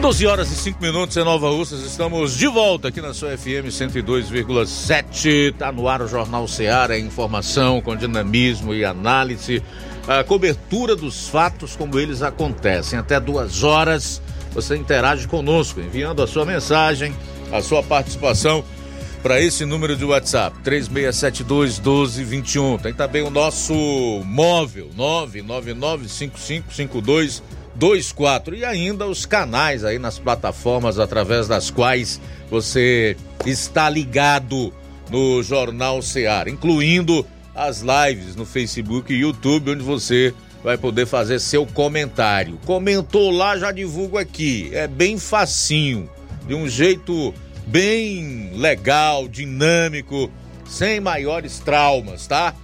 12 horas e 5 minutos em Nova Russas, estamos de volta aqui na sua FM 102,7. Está no ar o Jornal Seara, informação com dinamismo e análise, a cobertura dos fatos como eles acontecem. Até duas horas você interage conosco, enviando a sua mensagem, a sua participação para esse número de WhatsApp, 3672 1221. Tem também o nosso móvel, 9995552 24 e ainda os canais aí nas plataformas através das quais você está ligado no Jornal Seara, incluindo as lives no Facebook e YouTube, onde você vai poder fazer seu comentário. Comentou lá, já divulgo aqui. É bem facinho, de um jeito bem legal, dinâmico, sem maiores traumas, tá?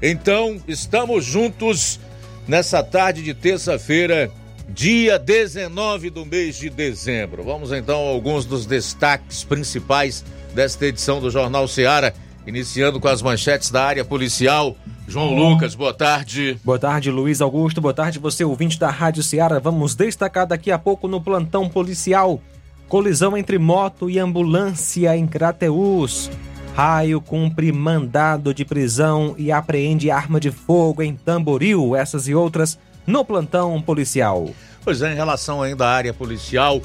Então, estamos juntos nessa tarde de terça-feira, dia 19 do mês de dezembro. Vamos então a alguns dos destaques principais desta edição do Jornal Seara, iniciando com as manchetes da área policial. João Lucas, boa tarde. Boa tarde, Luiz Augusto. Boa tarde, você ouvinte da Rádio Seara. Vamos destacar daqui a pouco no plantão policial. Colisão entre moto e ambulância em Crateús. Raio cumpre mandado de prisão e apreende arma de fogo em Tamboril. Essas e outras no plantão policial. Pois é, em relação ainda à área policial,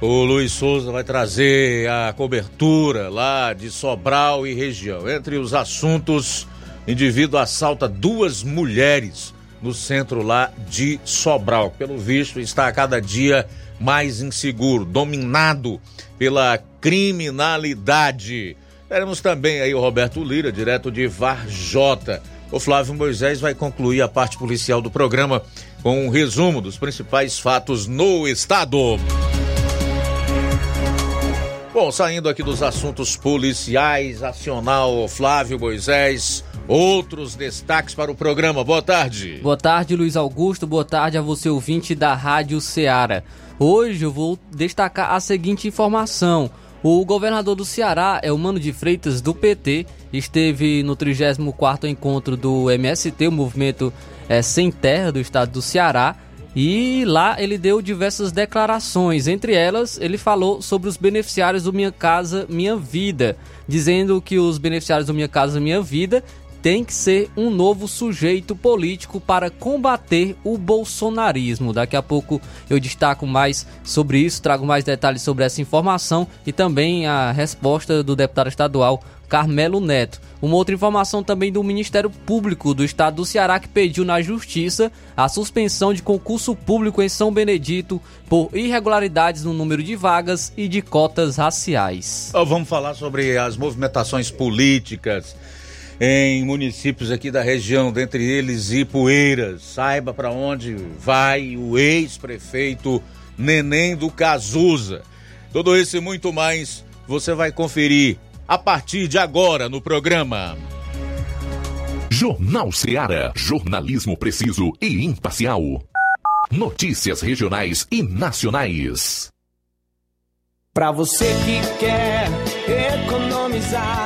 o Luiz Souza vai trazer a cobertura lá de Sobral e região. Entre os assuntos, indivíduo assalta duas mulheres no centro lá de Sobral. Pelo visto, está a cada dia mais inseguro, dominado pela criminalidade. Teremos também aí o Roberto Lira, direto de Varjota o Flávio Moisés vai concluir a parte policial do programa com um resumo dos principais fatos no estado. Bom, saindo aqui dos assuntos policiais, acional Flávio Moisés, outros destaques para o programa. Boa tarde. Boa tarde, Luiz Augusto. Boa tarde a você, ouvinte da Rádio Ceará. Hoje eu vou destacar a seguinte informação. O governador do Ceará, é o Mano de Freitas, do PT, esteve no 34º encontro do MST, o Movimento é, Sem Terra do estado do Ceará, e lá ele deu diversas declarações. Entre elas, ele falou sobre os beneficiários do Minha Casa Minha Vida, dizendo que os beneficiários do Minha Casa Minha Vida tem que ser um novo sujeito político para combater o bolsonarismo. Daqui a pouco eu destaco mais sobre isso, trago mais detalhes sobre essa informação e também a resposta do deputado estadual Carmelo Neto. Uma outra informação também do Ministério Público do Estado do Ceará que pediu na Justiça a suspensão de concurso público em São Benedito por irregularidades no número de vagas e de cotas raciais. Vamos falar sobre as movimentações políticas em municípios aqui da região, dentre eles Ipueiras. Saiba para onde vai o ex-prefeito Neném do Cazuza. Tudo isso e muito mais você vai conferir a partir de agora no programa. Jornal Ceará, jornalismo preciso e imparcial. Notícias regionais e nacionais. Para você que quer economizar.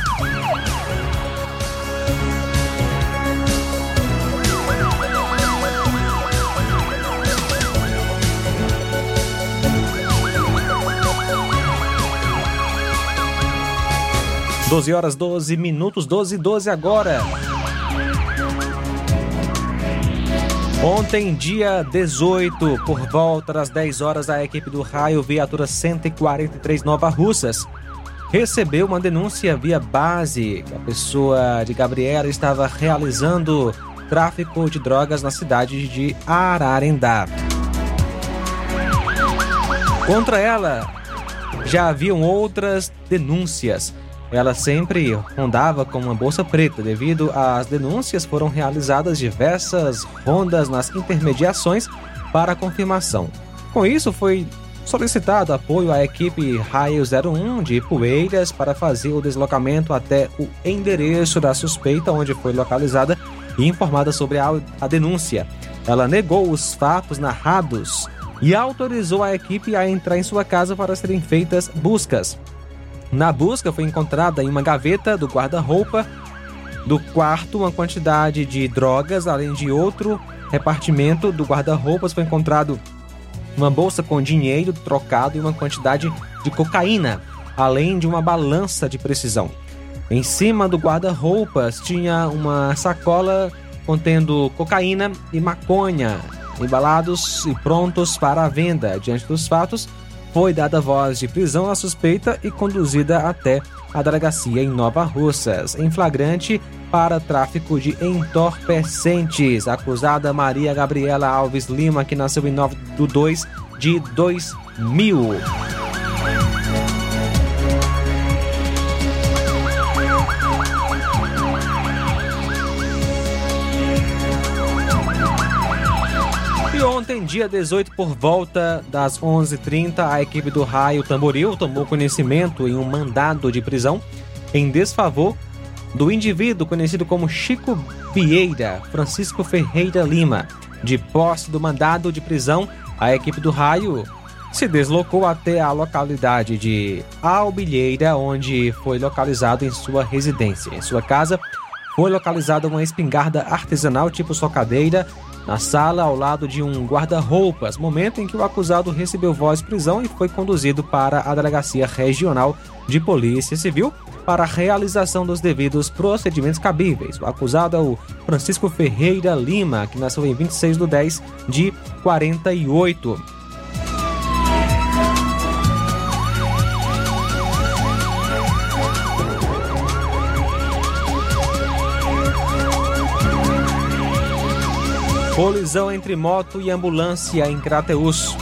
Doze horas 12 minutos, 12 e 12 agora. Ontem, dia 18, por volta das 10 horas, a equipe do Raio Viatura 143 Nova Russas recebeu uma denúncia via base que a pessoa de Gabriela estava realizando tráfico de drogas na cidade de Ararendá. Contra ela já haviam outras denúncias. Ela sempre rondava com uma bolsa preta. Devido às denúncias, foram realizadas diversas rondas nas intermediações para confirmação. Com isso, foi solicitado apoio à equipe Raio 01 de Poeiras para fazer o deslocamento até o endereço da suspeita, onde foi localizada e informada sobre a, a denúncia. Ela negou os fatos narrados e autorizou a equipe a entrar em sua casa para serem feitas buscas. Na busca foi encontrada em uma gaveta do guarda-roupa do quarto uma quantidade de drogas, além de outro repartimento do guarda-roupas foi encontrado uma bolsa com dinheiro trocado e uma quantidade de cocaína, além de uma balança de precisão. Em cima do guarda-roupas tinha uma sacola contendo cocaína e maconha, embalados e prontos para a venda. Diante dos fatos, foi dada voz de prisão à suspeita e conduzida até a delegacia em Nova Russas, em flagrante para tráfico de entorpecentes. Acusada Maria Gabriela Alves Lima, que nasceu em 9 de 2 de 2000. Ontem, dia 18, por volta das 11h30, a equipe do Raio Tamboril tomou conhecimento em um mandado de prisão em desfavor do indivíduo conhecido como Chico Vieira Francisco Ferreira Lima. De posse do mandado de prisão, a equipe do Raio se deslocou até a localidade de Albilheira, onde foi localizado em sua residência. Em sua casa foi localizada uma espingarda artesanal tipo socadeira na sala ao lado de um guarda-roupas, momento em que o acusado recebeu voz prisão e foi conduzido para a Delegacia Regional de Polícia Civil para a realização dos devidos procedimentos cabíveis. O acusado é o Francisco Ferreira Lima, que nasceu em 26 de 10 de 48. Colisão entre moto e ambulância em Crateus.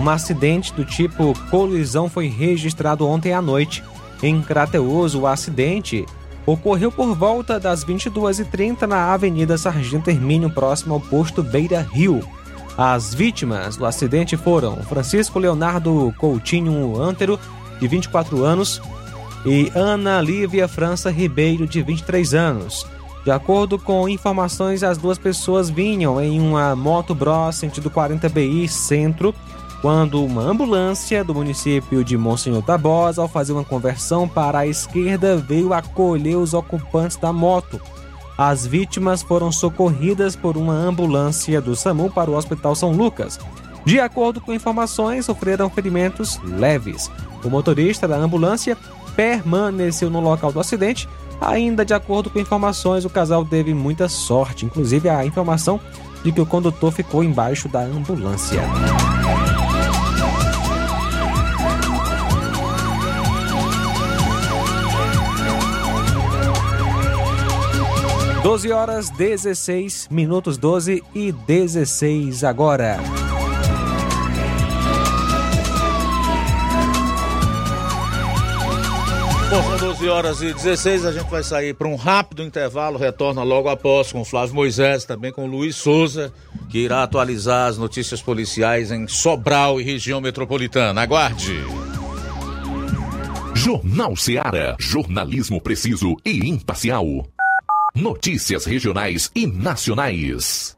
Um acidente do tipo colisão foi registrado ontem à noite em Crateus. O acidente ocorreu por volta das 22h30 na Avenida Sargento Hermínio, próximo ao posto Beira Rio. As vítimas do acidente foram Francisco Leonardo Coutinho Antero, de 24 anos, e Ana Lívia França Ribeiro, de 23 anos. De acordo com informações, as duas pessoas vinham em uma moto Bros sentido 40BI Centro, quando uma ambulância do município de Monsenhor Tabosa, ao fazer uma conversão para a esquerda, veio acolher os ocupantes da moto. As vítimas foram socorridas por uma ambulância do SAMU para o Hospital São Lucas. De acordo com informações, sofreram ferimentos leves. O motorista da ambulância permaneceu no local do acidente. Ainda de acordo com informações, o casal teve muita sorte, inclusive a informação de que o condutor ficou embaixo da ambulância. 12 horas 16 minutos 12 e 16 agora. Bom, são 12 horas e 16, a gente vai sair para um rápido intervalo, retorna logo após com o Flávio Moisés, também com o Luiz Souza, que irá atualizar as notícias policiais em Sobral e região metropolitana. Aguarde! Jornal Seara, jornalismo preciso e imparcial. Notícias regionais e nacionais.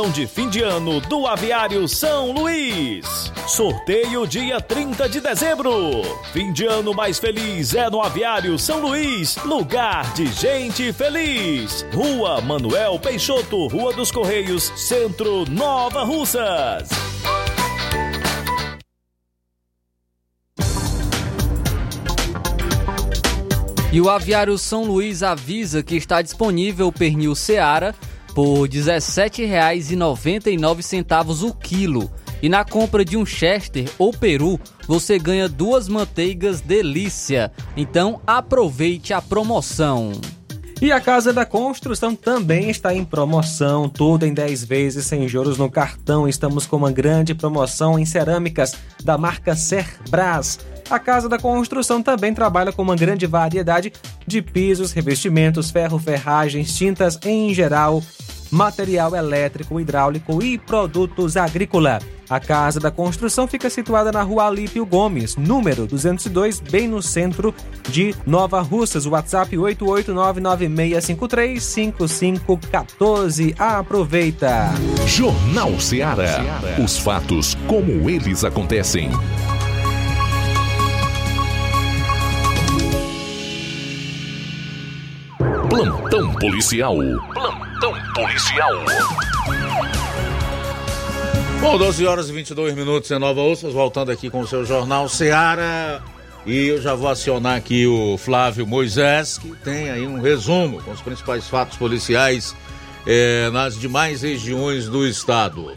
de fim de ano do Aviário São Luís. Sorteio dia 30 de dezembro. Fim de ano mais feliz é no Aviário São Luís, lugar de gente feliz. Rua Manuel Peixoto, Rua dos Correios, Centro Nova Russas. E o Aviário São Luís avisa que está disponível o pernil Seara por R$ 17,99 o quilo. E na compra de um Chester ou Peru, você ganha duas manteigas delícia. Então aproveite a promoção. E a Casa da Construção também está em promoção, tudo em 10 vezes sem juros no cartão. Estamos com uma grande promoção em cerâmicas da marca Cerbras. A Casa da Construção também trabalha com uma grande variedade de pisos, revestimentos, ferro, ferragens, tintas em geral, material elétrico, hidráulico e produtos agrícola. A Casa da Construção fica situada na rua Alípio Gomes, número 202, bem no centro de Nova Russas. WhatsApp 88996535514. Aproveita! Jornal Seara. Os fatos como eles acontecem. Plantão policial. Plantão policial. Bom, 12 horas e 22 minutos em Nova Ossas, voltando aqui com o seu Jornal Seara. E eu já vou acionar aqui o Flávio Moisés, que tem aí um resumo com os principais fatos policiais eh, nas demais regiões do estado.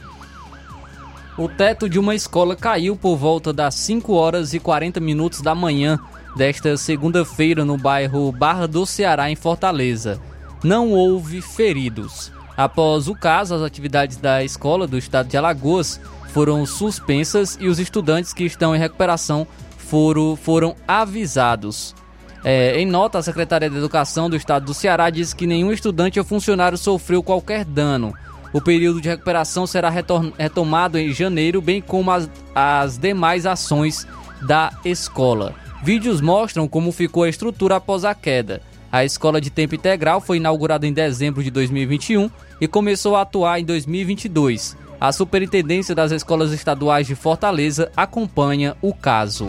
O teto de uma escola caiu por volta das 5 horas e 40 minutos da manhã desta segunda-feira no bairro Barra do Ceará, em Fortaleza. Não houve feridos. Após o caso, as atividades da escola do estado de Alagoas foram suspensas e os estudantes que estão em recuperação foram, foram avisados. É, em nota, a Secretaria de Educação do Estado do Ceará diz que nenhum estudante ou funcionário sofreu qualquer dano. O período de recuperação será retomado em janeiro, bem como as, as demais ações da escola. Vídeos mostram como ficou a estrutura após a queda. A escola de tempo integral foi inaugurada em dezembro de 2021 e começou a atuar em 2022. A Superintendência das Escolas Estaduais de Fortaleza acompanha o caso.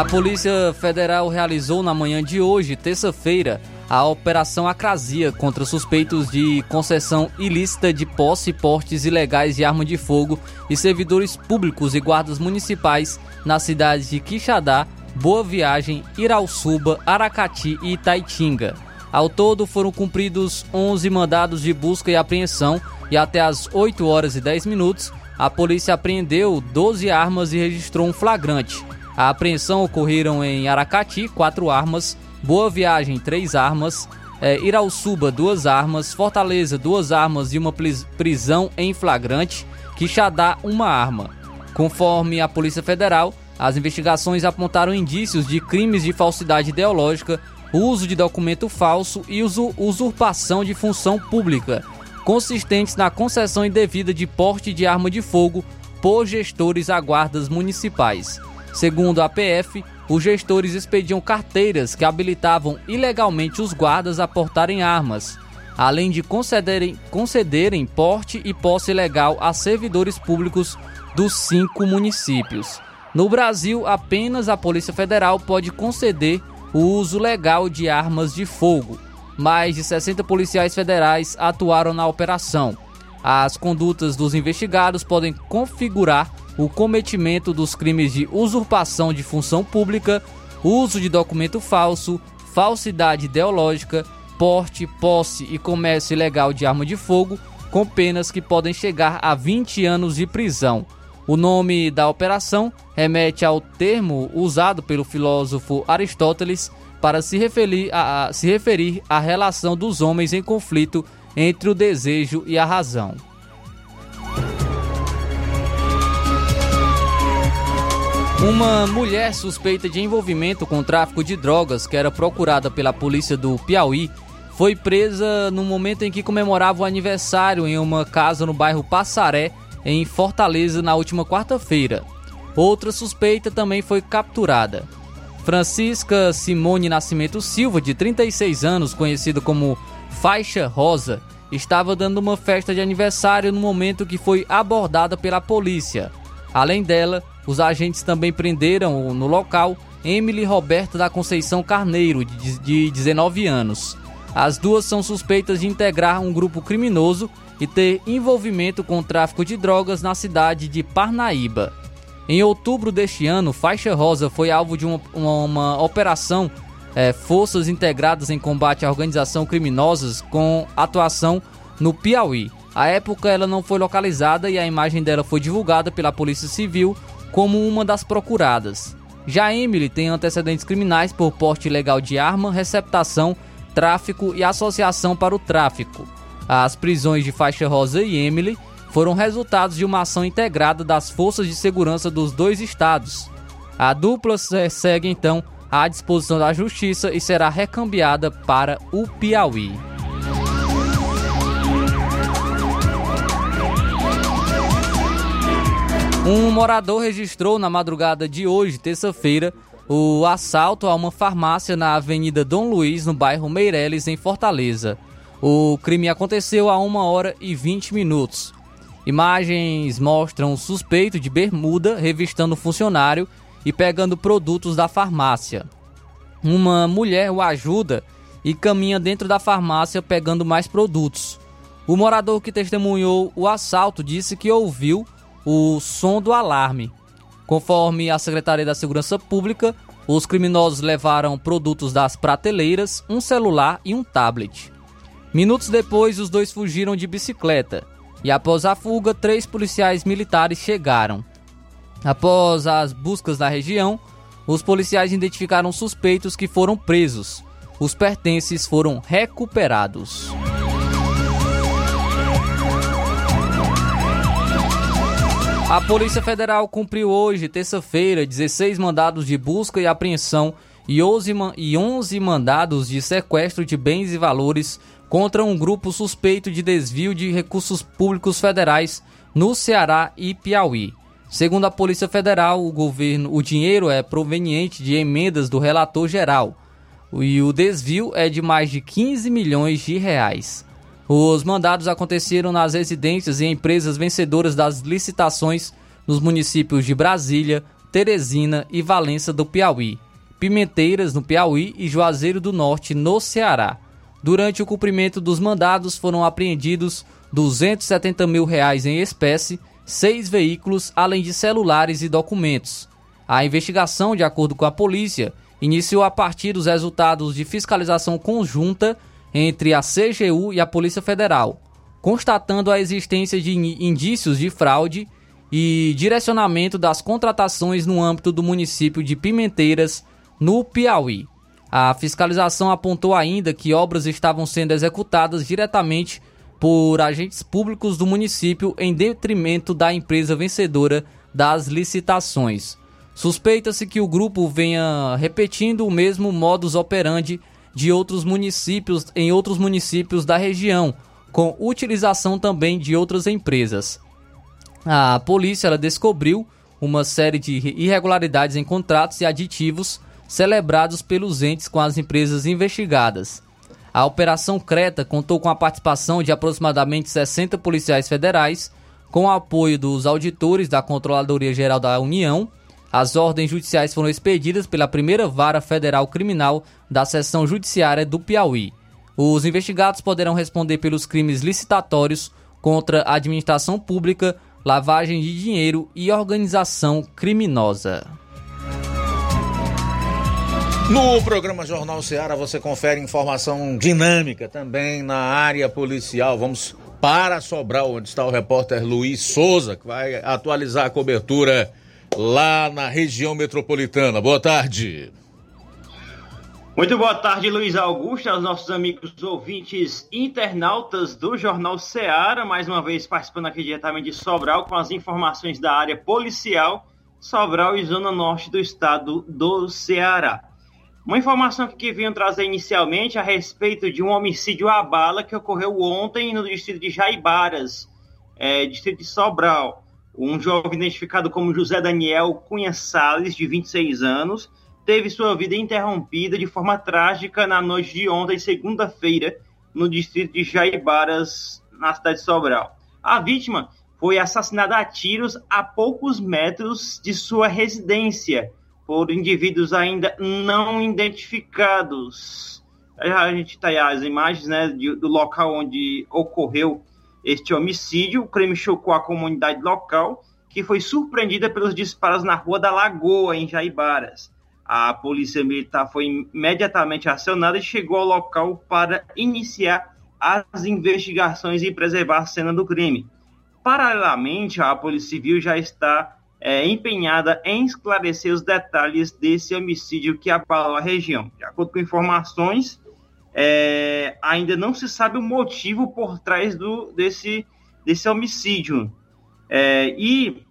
A Polícia Federal realizou na manhã de hoje, terça-feira, a Operação Acrasia contra suspeitos de concessão ilícita de posse e portes ilegais de arma de fogo e servidores públicos e guardas municipais nas cidades de Quixadá, Boa Viagem, Irauçuba, Aracati e Itaitinga. Ao todo foram cumpridos 11 mandados de busca e apreensão e até às 8 horas e 10 minutos a polícia apreendeu 12 armas e registrou um flagrante. A apreensão ocorreram em Aracati, quatro armas, Boa Viagem, três armas, é, Irauçuba, duas armas, Fortaleza, duas armas e uma prisão em flagrante, Quixadá, uma arma. Conforme a Polícia Federal, as investigações apontaram indícios de crimes de falsidade ideológica, uso de documento falso e usurpação de função pública, consistentes na concessão indevida de porte de arma de fogo por gestores a guardas municipais. Segundo a PF, os gestores expediam carteiras que habilitavam ilegalmente os guardas a portarem armas, além de concederem, concederem porte e posse legal a servidores públicos dos cinco municípios. No Brasil, apenas a Polícia Federal pode conceder o uso legal de armas de fogo. Mais de 60 policiais federais atuaram na operação. As condutas dos investigados podem configurar o cometimento dos crimes de usurpação de função pública, uso de documento falso, falsidade ideológica, porte, posse e comércio ilegal de arma de fogo, com penas que podem chegar a 20 anos de prisão. O nome da operação remete ao termo usado pelo filósofo Aristóteles para se referir, à relação dos homens em conflito entre o desejo e a razão. Uma mulher suspeita de envolvimento com tráfico de drogas, que era procurada pela polícia do Piauí, foi presa no momento em que comemorava o aniversário em uma casa no bairro Passaré, em Fortaleza, na última quarta-feira. Outra suspeita também foi capturada. Francisca Simone Nascimento Silva, de 36 anos, conhecida como Faixa Rosa, estava dando uma festa de aniversário no momento que foi abordada pela polícia. Além dela, os agentes também prenderam no local Emily Roberta da Conceição Carneiro, de 19 anos. As duas são suspeitas de integrar um grupo criminoso e ter envolvimento com o tráfico de drogas na cidade de Parnaíba. Em outubro deste ano, Faixa Rosa foi alvo de uma, uma, uma operação é, Forças Integradas em Combate à Organização Criminosas com atuação no Piauí. À época, ela não foi localizada e a imagem dela foi divulgada pela Polícia Civil como uma das procuradas. Já Emily tem antecedentes criminais por porte ilegal de arma, receptação, tráfico e associação para o tráfico. As prisões de Faixa Rosa e Emily foram resultados de uma ação integrada das forças de segurança dos dois estados. A dupla segue então à disposição da Justiça e será recambiada para o Piauí. Um morador registrou na madrugada de hoje, terça-feira, o assalto a uma farmácia na Avenida Dom Luiz, no bairro Meireles, em Fortaleza. O crime aconteceu a 1 hora e 20 minutos. Imagens mostram o suspeito de bermuda revistando o funcionário e pegando produtos da farmácia. Uma mulher o ajuda e caminha dentro da farmácia pegando mais produtos. O morador que testemunhou o assalto disse que ouviu o som do alarme. Conforme a Secretaria da Segurança Pública, os criminosos levaram produtos das prateleiras, um celular e um tablet. Minutos depois, os dois fugiram de bicicleta e, após a fuga, três policiais militares chegaram. Após as buscas na região, os policiais identificaram suspeitos que foram presos. Os pertences foram recuperados. A Polícia Federal cumpriu hoje, terça-feira, 16 mandados de busca e apreensão e 11 mandados de sequestro de bens e valores contra um grupo suspeito de desvio de recursos públicos federais no Ceará e Piauí. Segundo a Polícia Federal, o governo, o dinheiro é proveniente de emendas do relator geral e o desvio é de mais de 15 milhões de reais. Os mandados aconteceram nas residências e empresas vencedoras das licitações nos municípios de Brasília, Teresina e Valença do Piauí, Pimenteiras no Piauí e Juazeiro do Norte no Ceará. Durante o cumprimento dos mandados foram apreendidos 270 mil reais em espécie, seis veículos, além de celulares e documentos. A investigação, de acordo com a polícia, iniciou a partir dos resultados de fiscalização conjunta entre a CGU e a Polícia Federal, constatando a existência de indícios de fraude e direcionamento das contratações no âmbito do município de Pimenteiras, no Piauí. A fiscalização apontou ainda que obras estavam sendo executadas diretamente por agentes públicos do município em detrimento da empresa vencedora das licitações. Suspeita-se que o grupo venha repetindo o mesmo modus operandi de outros municípios em outros municípios da região, com utilização também de outras empresas. A polícia descobriu uma série de irregularidades em contratos e aditivos celebrados pelos entes com as empresas investigadas. A Operação Creta contou com a participação de aproximadamente 60 policiais federais, com o apoio dos auditores da Controladoria Geral da União as ordens judiciais foram expedidas pela primeira vara federal criminal da seção judiciária do Piauí. Os investigados poderão responder pelos crimes licitatórios contra a administração pública, lavagem de dinheiro e organização criminosa. No programa Jornal Ceará você confere informação dinâmica também na área policial. Vamos para Sobral, onde está o repórter Luiz Souza, que vai atualizar a cobertura lá na região metropolitana. Boa tarde. Muito boa tarde, Luiz Augusto, aos nossos amigos ouvintes internautas do Jornal Ceará, mais uma vez participando aqui diretamente de Sobral com as informações da área policial, Sobral e Zona Norte do estado do Ceará. Uma informação que vinham trazer inicialmente a respeito de um homicídio à bala que ocorreu ontem no distrito de Jaibaras, é, distrito de Sobral. Um jovem identificado como José Daniel Cunha Salles, de 26 anos, teve sua vida interrompida de forma trágica na noite de ontem, segunda-feira, no distrito de Jaibaras, na cidade de Sobral. A vítima foi assassinada a tiros a poucos metros de sua residência por indivíduos ainda não identificados. A gente está aí as imagens né, do local onde ocorreu este homicídio. O crime chocou a comunidade local, que foi surpreendida pelos disparos na Rua da Lagoa, em Jaibaras. A polícia militar foi imediatamente acionada e chegou ao local para iniciar as investigações e preservar a cena do crime. Paralelamente, a Polícia Civil já está é, empenhada em esclarecer os detalhes desse homicídio que abalou a região. De acordo com informações, é, ainda não se sabe o motivo por trás do, desse, desse homicídio. É, e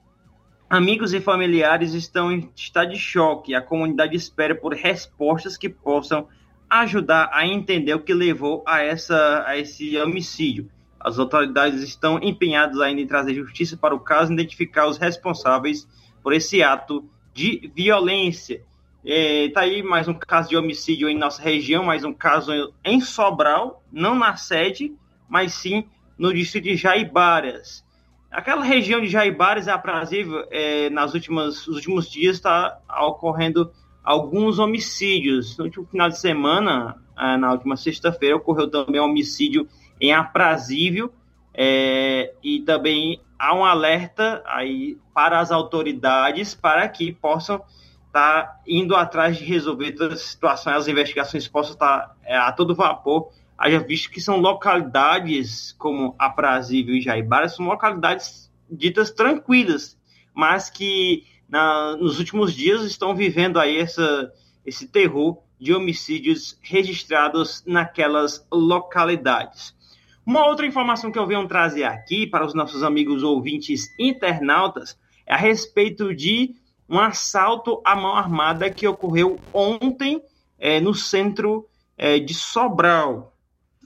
Amigos e familiares estão em estado de choque. A comunidade espera por respostas que possam ajudar a entender o que levou a, essa, a esse homicídio. As autoridades estão empenhadas ainda em trazer justiça para o caso e identificar os responsáveis por esse ato de violência. Está é, aí mais um caso de homicídio em nossa região, mais um caso em Sobral, não na sede, mas sim no distrito de Jaibaras. Aquela região de Jaibares é aprazível, é, nas últimas, nos últimos dias está ocorrendo alguns homicídios. No último final de semana, é, na última sexta-feira, ocorreu também um homicídio em Aprazível é, e também há um alerta aí para as autoridades para que possam estar tá indo atrás de resolver todas as situações, as investigações possam estar tá, é, a todo vapor haja visto que são localidades como Aprazível e Jaibara, são localidades ditas tranquilas, mas que na, nos últimos dias estão vivendo aí essa, esse terror de homicídios registrados naquelas localidades. Uma outra informação que eu venho trazer aqui para os nossos amigos ouvintes internautas é a respeito de um assalto à mão armada que ocorreu ontem é, no centro é, de Sobral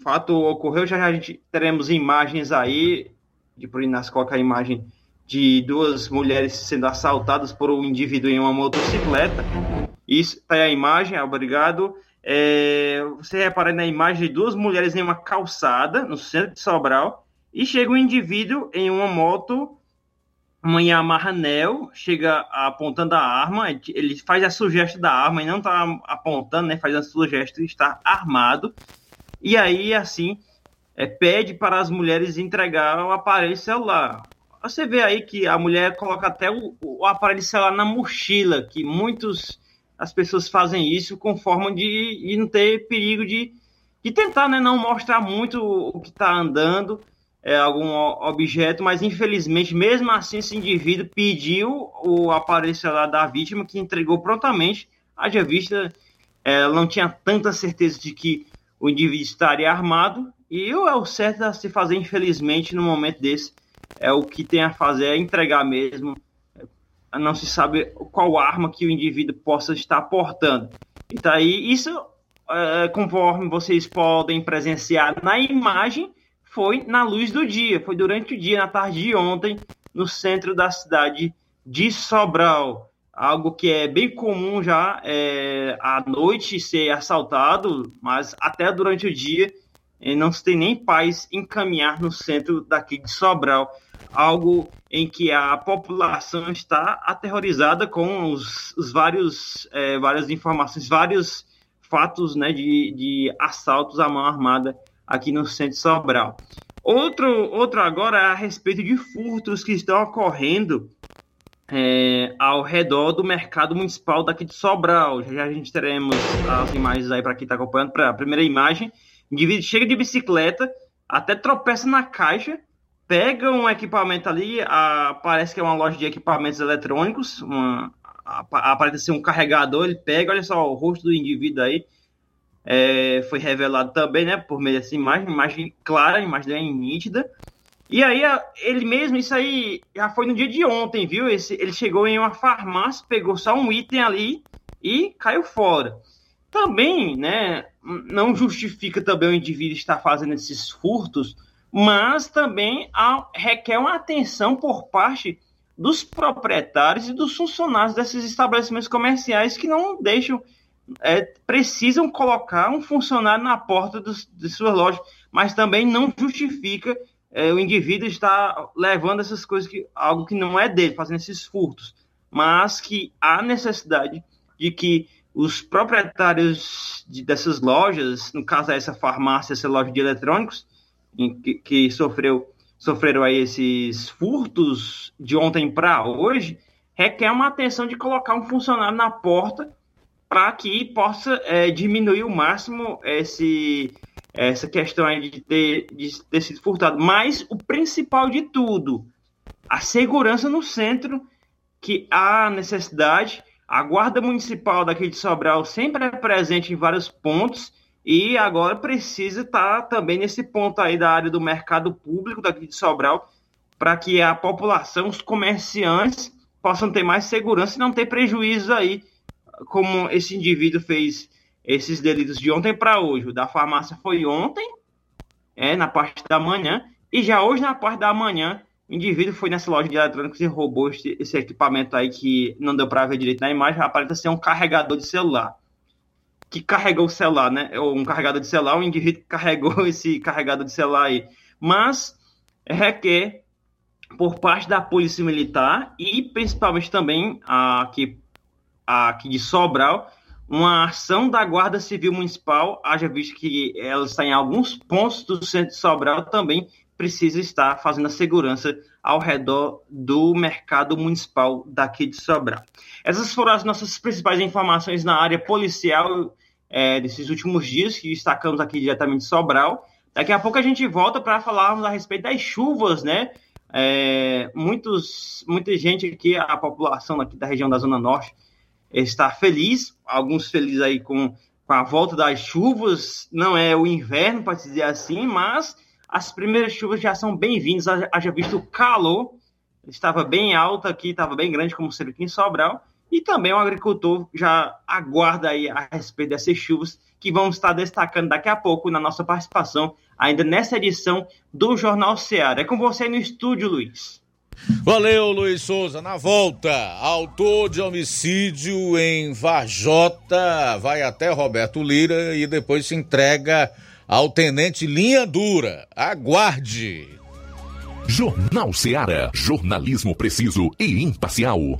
fato ocorreu, já, já a gente teremos imagens aí, de por nas coloca a imagem de duas mulheres sendo assaltadas por um indivíduo em uma motocicleta. Isso tá aí a imagem, obrigado. É, você repara na imagem de duas mulheres em uma calçada no centro de Sobral e chega um indivíduo em uma moto, uma Yamaha Neo, chega apontando a arma, ele faz a sugestão da arma e não está apontando, né, faz a sugestão de estar armado e aí, assim, é, pede para as mulheres entregar o aparelho celular. Você vê aí que a mulher coloca até o, o aparelho celular na mochila, que muitos as pessoas fazem isso com forma de, não ter perigo de, de tentar né, não mostrar muito o que está andando, é, algum objeto, mas infelizmente, mesmo assim, esse indivíduo pediu o aparelho celular da vítima, que entregou prontamente, haja vista, ela não tinha tanta certeza de que o indivíduo estaria armado e é o certo a se fazer, infelizmente, no momento desse. É o que tem a fazer, é entregar mesmo. Não se sabe qual arma que o indivíduo possa estar portando. Então, aí, isso, é, conforme vocês podem presenciar na imagem, foi na luz do dia, foi durante o dia, na tarde de ontem, no centro da cidade de Sobral algo que é bem comum já é, à noite ser assaltado, mas até durante o dia não se tem nem paz em caminhar no centro daqui de Sobral, algo em que a população está aterrorizada com os, os vários é, várias informações, vários fatos né, de, de assaltos à mão armada aqui no centro de Sobral. Outro, outro agora é a respeito de furtos que estão ocorrendo é, ao redor do mercado municipal daqui de Sobral. Já, a gente teremos as imagens aí para quem está acompanhando. Para a primeira imagem, indivíduo chega de bicicleta, até tropeça na caixa, pega um equipamento ali, a, parece que é uma loja de equipamentos eletrônicos, aparece ser um carregador, ele pega, olha só o rosto do indivíduo aí, é, foi revelado também, né, por meio dessa imagem, imagem clara, imagem nítida. E aí, ele mesmo, isso aí já foi no dia de ontem, viu? Esse, ele chegou em uma farmácia, pegou só um item ali e caiu fora. Também, né, não justifica também o indivíduo estar fazendo esses furtos, mas também há, requer uma atenção por parte dos proprietários e dos funcionários desses estabelecimentos comerciais que não deixam é, precisam colocar um funcionário na porta dos, de suas lojas, mas também não justifica é, o indivíduo estar levando essas coisas, que, algo que não é dele, fazendo esses furtos, mas que há necessidade de que os proprietários de, dessas lojas, no caso essa farmácia, essa loja de eletrônicos, em, que, que sofreu, sofreram aí esses furtos de ontem para hoje, requer uma atenção de colocar um funcionário na porta para que possa é, diminuir o máximo esse, essa questão aí de ter, de ter sido furtado. Mas o principal de tudo, a segurança no centro, que há necessidade. A Guarda Municipal daqui de Sobral sempre é presente em vários pontos e agora precisa estar também nesse ponto aí da área do mercado público daqui de Sobral para que a população, os comerciantes possam ter mais segurança e não ter prejuízo aí como esse indivíduo fez esses delitos de ontem para hoje. O da farmácia foi ontem, é, na parte da manhã, e já hoje, na parte da manhã, o indivíduo foi nessa loja de eletrônicos e roubou esse, esse equipamento aí que não deu para ver direito na imagem, aparenta ser um carregador de celular. Que carregou o celular, né? Ou um carregador de celular, o indivíduo carregou esse carregador de celular aí. Mas requer, por parte da Polícia Militar e principalmente também aqui aqui de Sobral, uma ação da Guarda Civil Municipal, haja visto que ela está em alguns pontos do centro de Sobral, também precisa estar fazendo a segurança ao redor do mercado municipal daqui de Sobral. Essas foram as nossas principais informações na área policial é, desses últimos dias, que destacamos aqui diretamente de Sobral. Daqui a pouco a gente volta para falarmos a respeito das chuvas, né? É, muitos, muita gente aqui, a população aqui da região da Zona Norte, está feliz, alguns felizes aí com, com a volta das chuvas, não é o inverno, para dizer assim, mas as primeiras chuvas já são bem-vindas, haja visto o calor, estava bem alto aqui, estava bem grande, como sempre aqui em Sobral, e também o agricultor já aguarda aí a respeito dessas chuvas, que vamos estar destacando daqui a pouco na nossa participação, ainda nessa edição do Jornal Ceará. É com você no estúdio, Luiz. Valeu, Luiz Souza. Na volta, autor de homicídio em Vajota vai até Roberto Lira e depois se entrega ao tenente Linha Dura. Aguarde. Jornal Seara. Jornalismo preciso e imparcial.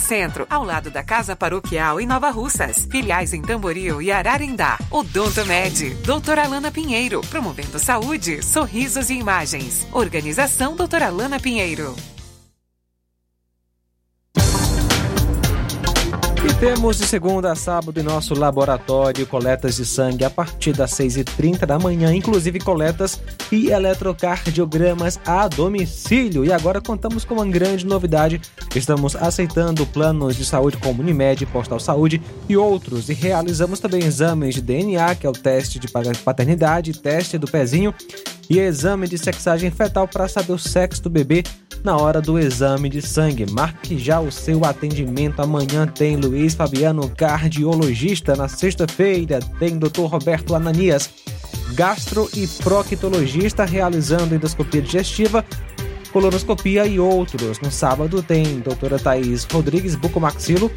Centro, ao lado da Casa Paroquial em Nova Russas. Filiais em Tamboril e Ararindá. Odonto Med, doutora Alana Pinheiro, promovendo saúde, sorrisos e imagens. Organização doutora Alana Pinheiro. Temos de segunda a sábado em nosso laboratório coletas de sangue a partir das 6h30 da manhã, inclusive coletas e eletrocardiogramas a domicílio. E agora contamos com uma grande novidade: estamos aceitando planos de saúde como Unimed, Postal Saúde e outros. E realizamos também exames de DNA, que é o teste de paternidade, teste do pezinho e exame de sexagem fetal para saber o sexo do bebê na hora do exame de sangue. Marque já o seu atendimento. Amanhã tem Luiz Fabiano, cardiologista. Na sexta-feira tem Dr. Roberto Ananias, gastro e proctologista, realizando endoscopia digestiva colonoscopia e outros. No sábado tem doutora Thaís Rodrigues, bucomaxilo,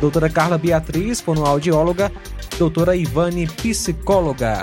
doutora Carla Beatriz, fonoaudióloga, doutora Ivane, psicóloga.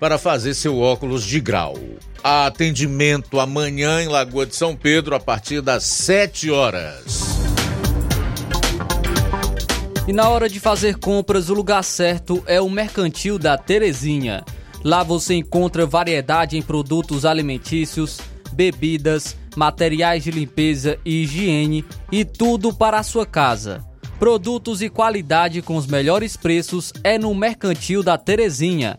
para fazer seu óculos de grau. Atendimento amanhã em Lagoa de São Pedro a partir das 7 horas. E na hora de fazer compras, o lugar certo é o Mercantil da Terezinha. Lá você encontra variedade em produtos alimentícios, bebidas, materiais de limpeza e higiene e tudo para a sua casa. Produtos e qualidade com os melhores preços é no Mercantil da Terezinha.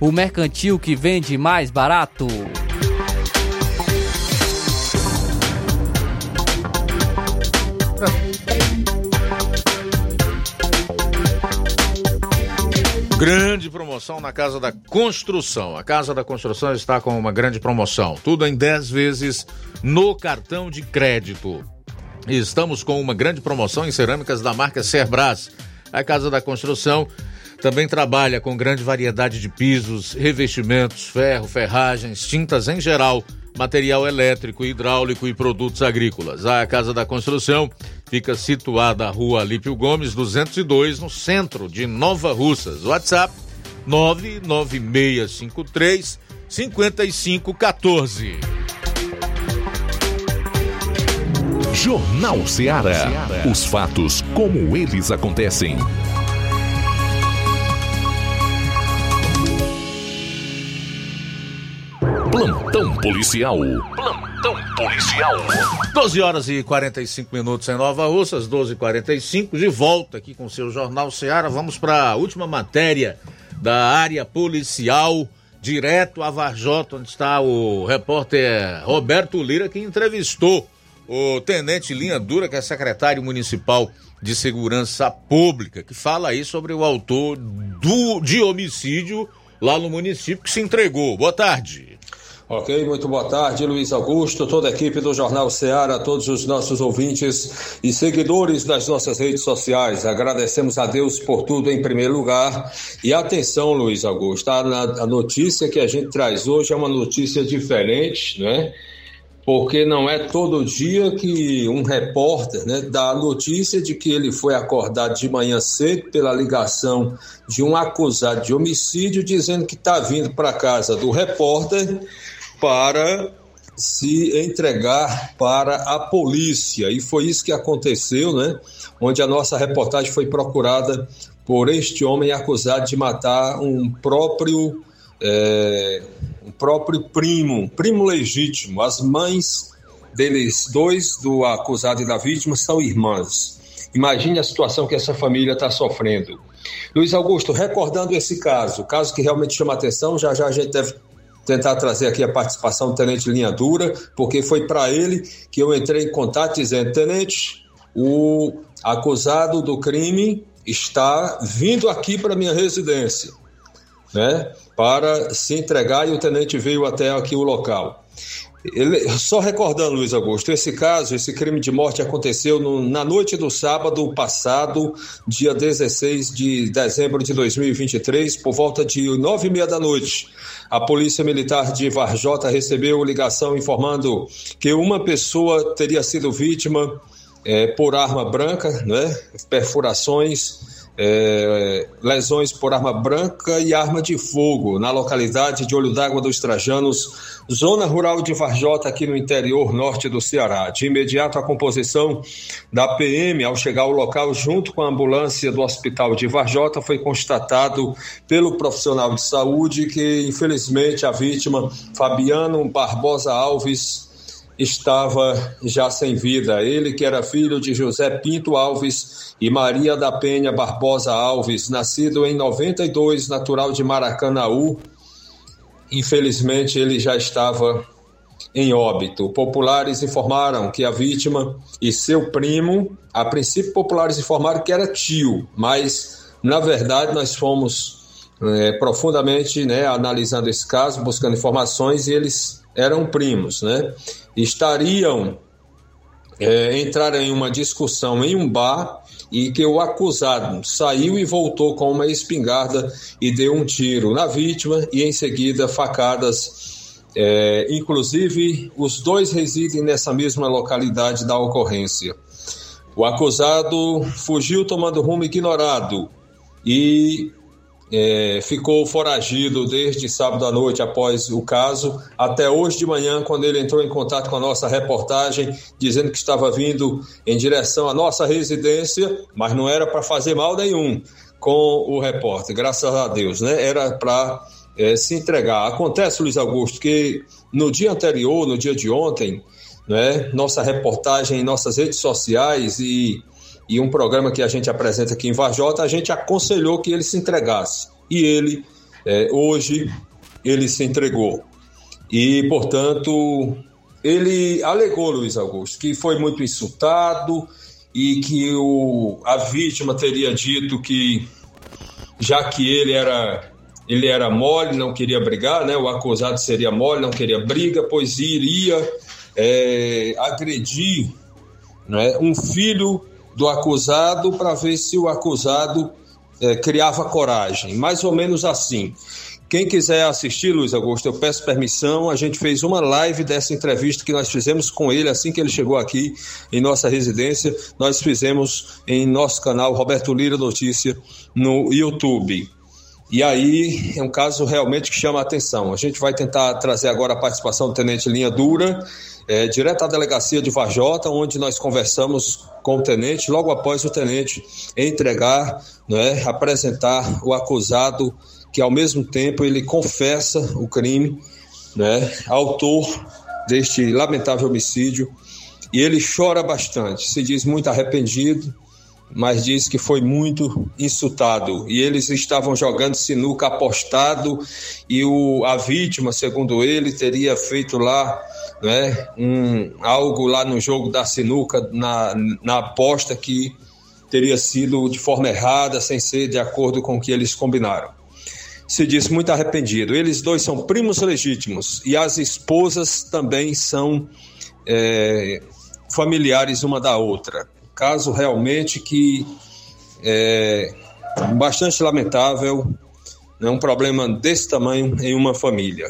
o mercantil que vende mais barato. Grande promoção na Casa da Construção. A Casa da Construção está com uma grande promoção. Tudo em 10 vezes no cartão de crédito. E estamos com uma grande promoção em cerâmicas da marca Cerbras. A Casa da Construção também trabalha com grande variedade de pisos, revestimentos, ferro, ferragens, tintas em geral, material elétrico, hidráulico e produtos agrícolas. A Casa da Construção fica situada na rua Alípio Gomes, 202, no centro de Nova Russas. WhatsApp 99653 5514. Jornal Ceará. Os fatos como eles acontecem. Plantão policial. Plantão policial. 12 horas e 45 minutos em Nova Russas, 12 e 45 de volta aqui com o seu Jornal Seara. Vamos para a última matéria da área policial, direto a Varjota, onde está o repórter Roberto Lira, que entrevistou o tenente Linha Dura, que é secretário municipal de Segurança Pública, que fala aí sobre o autor do, de homicídio lá no município que se entregou. Boa tarde. Ok, muito boa tarde, Luiz Augusto, toda a equipe do Jornal Ceará, todos os nossos ouvintes e seguidores das nossas redes sociais. Agradecemos a Deus por tudo em primeiro lugar. E atenção, Luiz Augusto, a, a notícia que a gente traz hoje é uma notícia diferente, né? Porque não é todo dia que um repórter né, dá a notícia de que ele foi acordado de manhã cedo pela ligação de um acusado de homicídio, dizendo que está vindo para casa do repórter para se entregar para a polícia. E foi isso que aconteceu, né? Onde a nossa reportagem foi procurada por este homem acusado de matar um próprio é, um próprio primo, primo legítimo. As mães deles dois, do acusado e da vítima, são irmãs. Imagine a situação que essa família está sofrendo. Luiz Augusto, recordando esse caso, caso que realmente chama atenção, já já a gente deve tentar trazer aqui a participação do Tenente Linha Dura, porque foi para ele que eu entrei em contato dizendo: Tenente, o acusado do crime está vindo aqui para minha residência, né? Para se entregar e o tenente veio até aqui o local. Ele, só recordando, Luiz Augusto, esse caso, esse crime de morte aconteceu no, na noite do sábado passado, dia 16 de dezembro de 2023, por volta de nove e meia da noite. A Polícia Militar de Varjota recebeu ligação informando que uma pessoa teria sido vítima é, por arma branca, né, perfurações é, lesões por arma branca e arma de fogo na localidade de Olho d'Água dos Trajanos, zona rural de Varjota, aqui no interior norte do Ceará. De imediato, a composição da PM, ao chegar ao local, junto com a ambulância do hospital de Varjota, foi constatado pelo profissional de saúde que, infelizmente, a vítima, Fabiano Barbosa Alves, estava já sem vida. Ele, que era filho de José Pinto Alves e Maria da Penha Barbosa Alves, nascido em 92, natural de Maracanaú, infelizmente ele já estava em óbito. Populares informaram que a vítima e seu primo, a princípio populares informaram que era tio, mas na verdade nós fomos é, profundamente né, analisando esse caso, buscando informações e eles eram primos, né? Estariam é, entraram em uma discussão em um bar e que o acusado saiu e voltou com uma espingarda e deu um tiro na vítima e em seguida facadas. É, inclusive, os dois residem nessa mesma localidade da ocorrência. O acusado fugiu tomando rumo ignorado e é, ficou foragido desde sábado à noite após o caso, até hoje de manhã, quando ele entrou em contato com a nossa reportagem, dizendo que estava vindo em direção à nossa residência, mas não era para fazer mal nenhum com o repórter, graças a Deus, né? Era para é, se entregar. Acontece, Luiz Augusto, que no dia anterior, no dia de ontem, né, nossa reportagem em nossas redes sociais e e um programa que a gente apresenta aqui em Varjota, a gente aconselhou que ele se entregasse. E ele, é, hoje, ele se entregou. E, portanto, ele alegou, Luiz Augusto, que foi muito insultado e que o, a vítima teria dito que, já que ele era ele era mole, não queria brigar, né? O acusado seria mole, não queria briga, pois iria é, agredir né, um filho do acusado para ver se o acusado é, criava coragem. Mais ou menos assim. Quem quiser assistir, Luiz Augusto, eu peço permissão. A gente fez uma live dessa entrevista que nós fizemos com ele assim que ele chegou aqui em nossa residência. Nós fizemos em nosso canal Roberto Lira Notícia no YouTube. E aí é um caso realmente que chama a atenção. A gente vai tentar trazer agora a participação do Tenente Linha Dura é, direto à delegacia de Vajota, onde nós conversamos com o tenente, logo após o tenente entregar, né, apresentar o acusado, que ao mesmo tempo ele confessa o crime, né, autor deste lamentável homicídio e ele chora bastante, se diz muito arrependido, mas diz que foi muito insultado. E eles estavam jogando sinuca apostado e o, a vítima, segundo ele, teria feito lá né, um, algo lá no jogo da sinuca, na, na aposta que teria sido de forma errada, sem ser de acordo com o que eles combinaram. Se diz muito arrependido. Eles dois são primos legítimos e as esposas também são é, familiares uma da outra. Caso realmente que é bastante lamentável, né, um problema desse tamanho em uma família.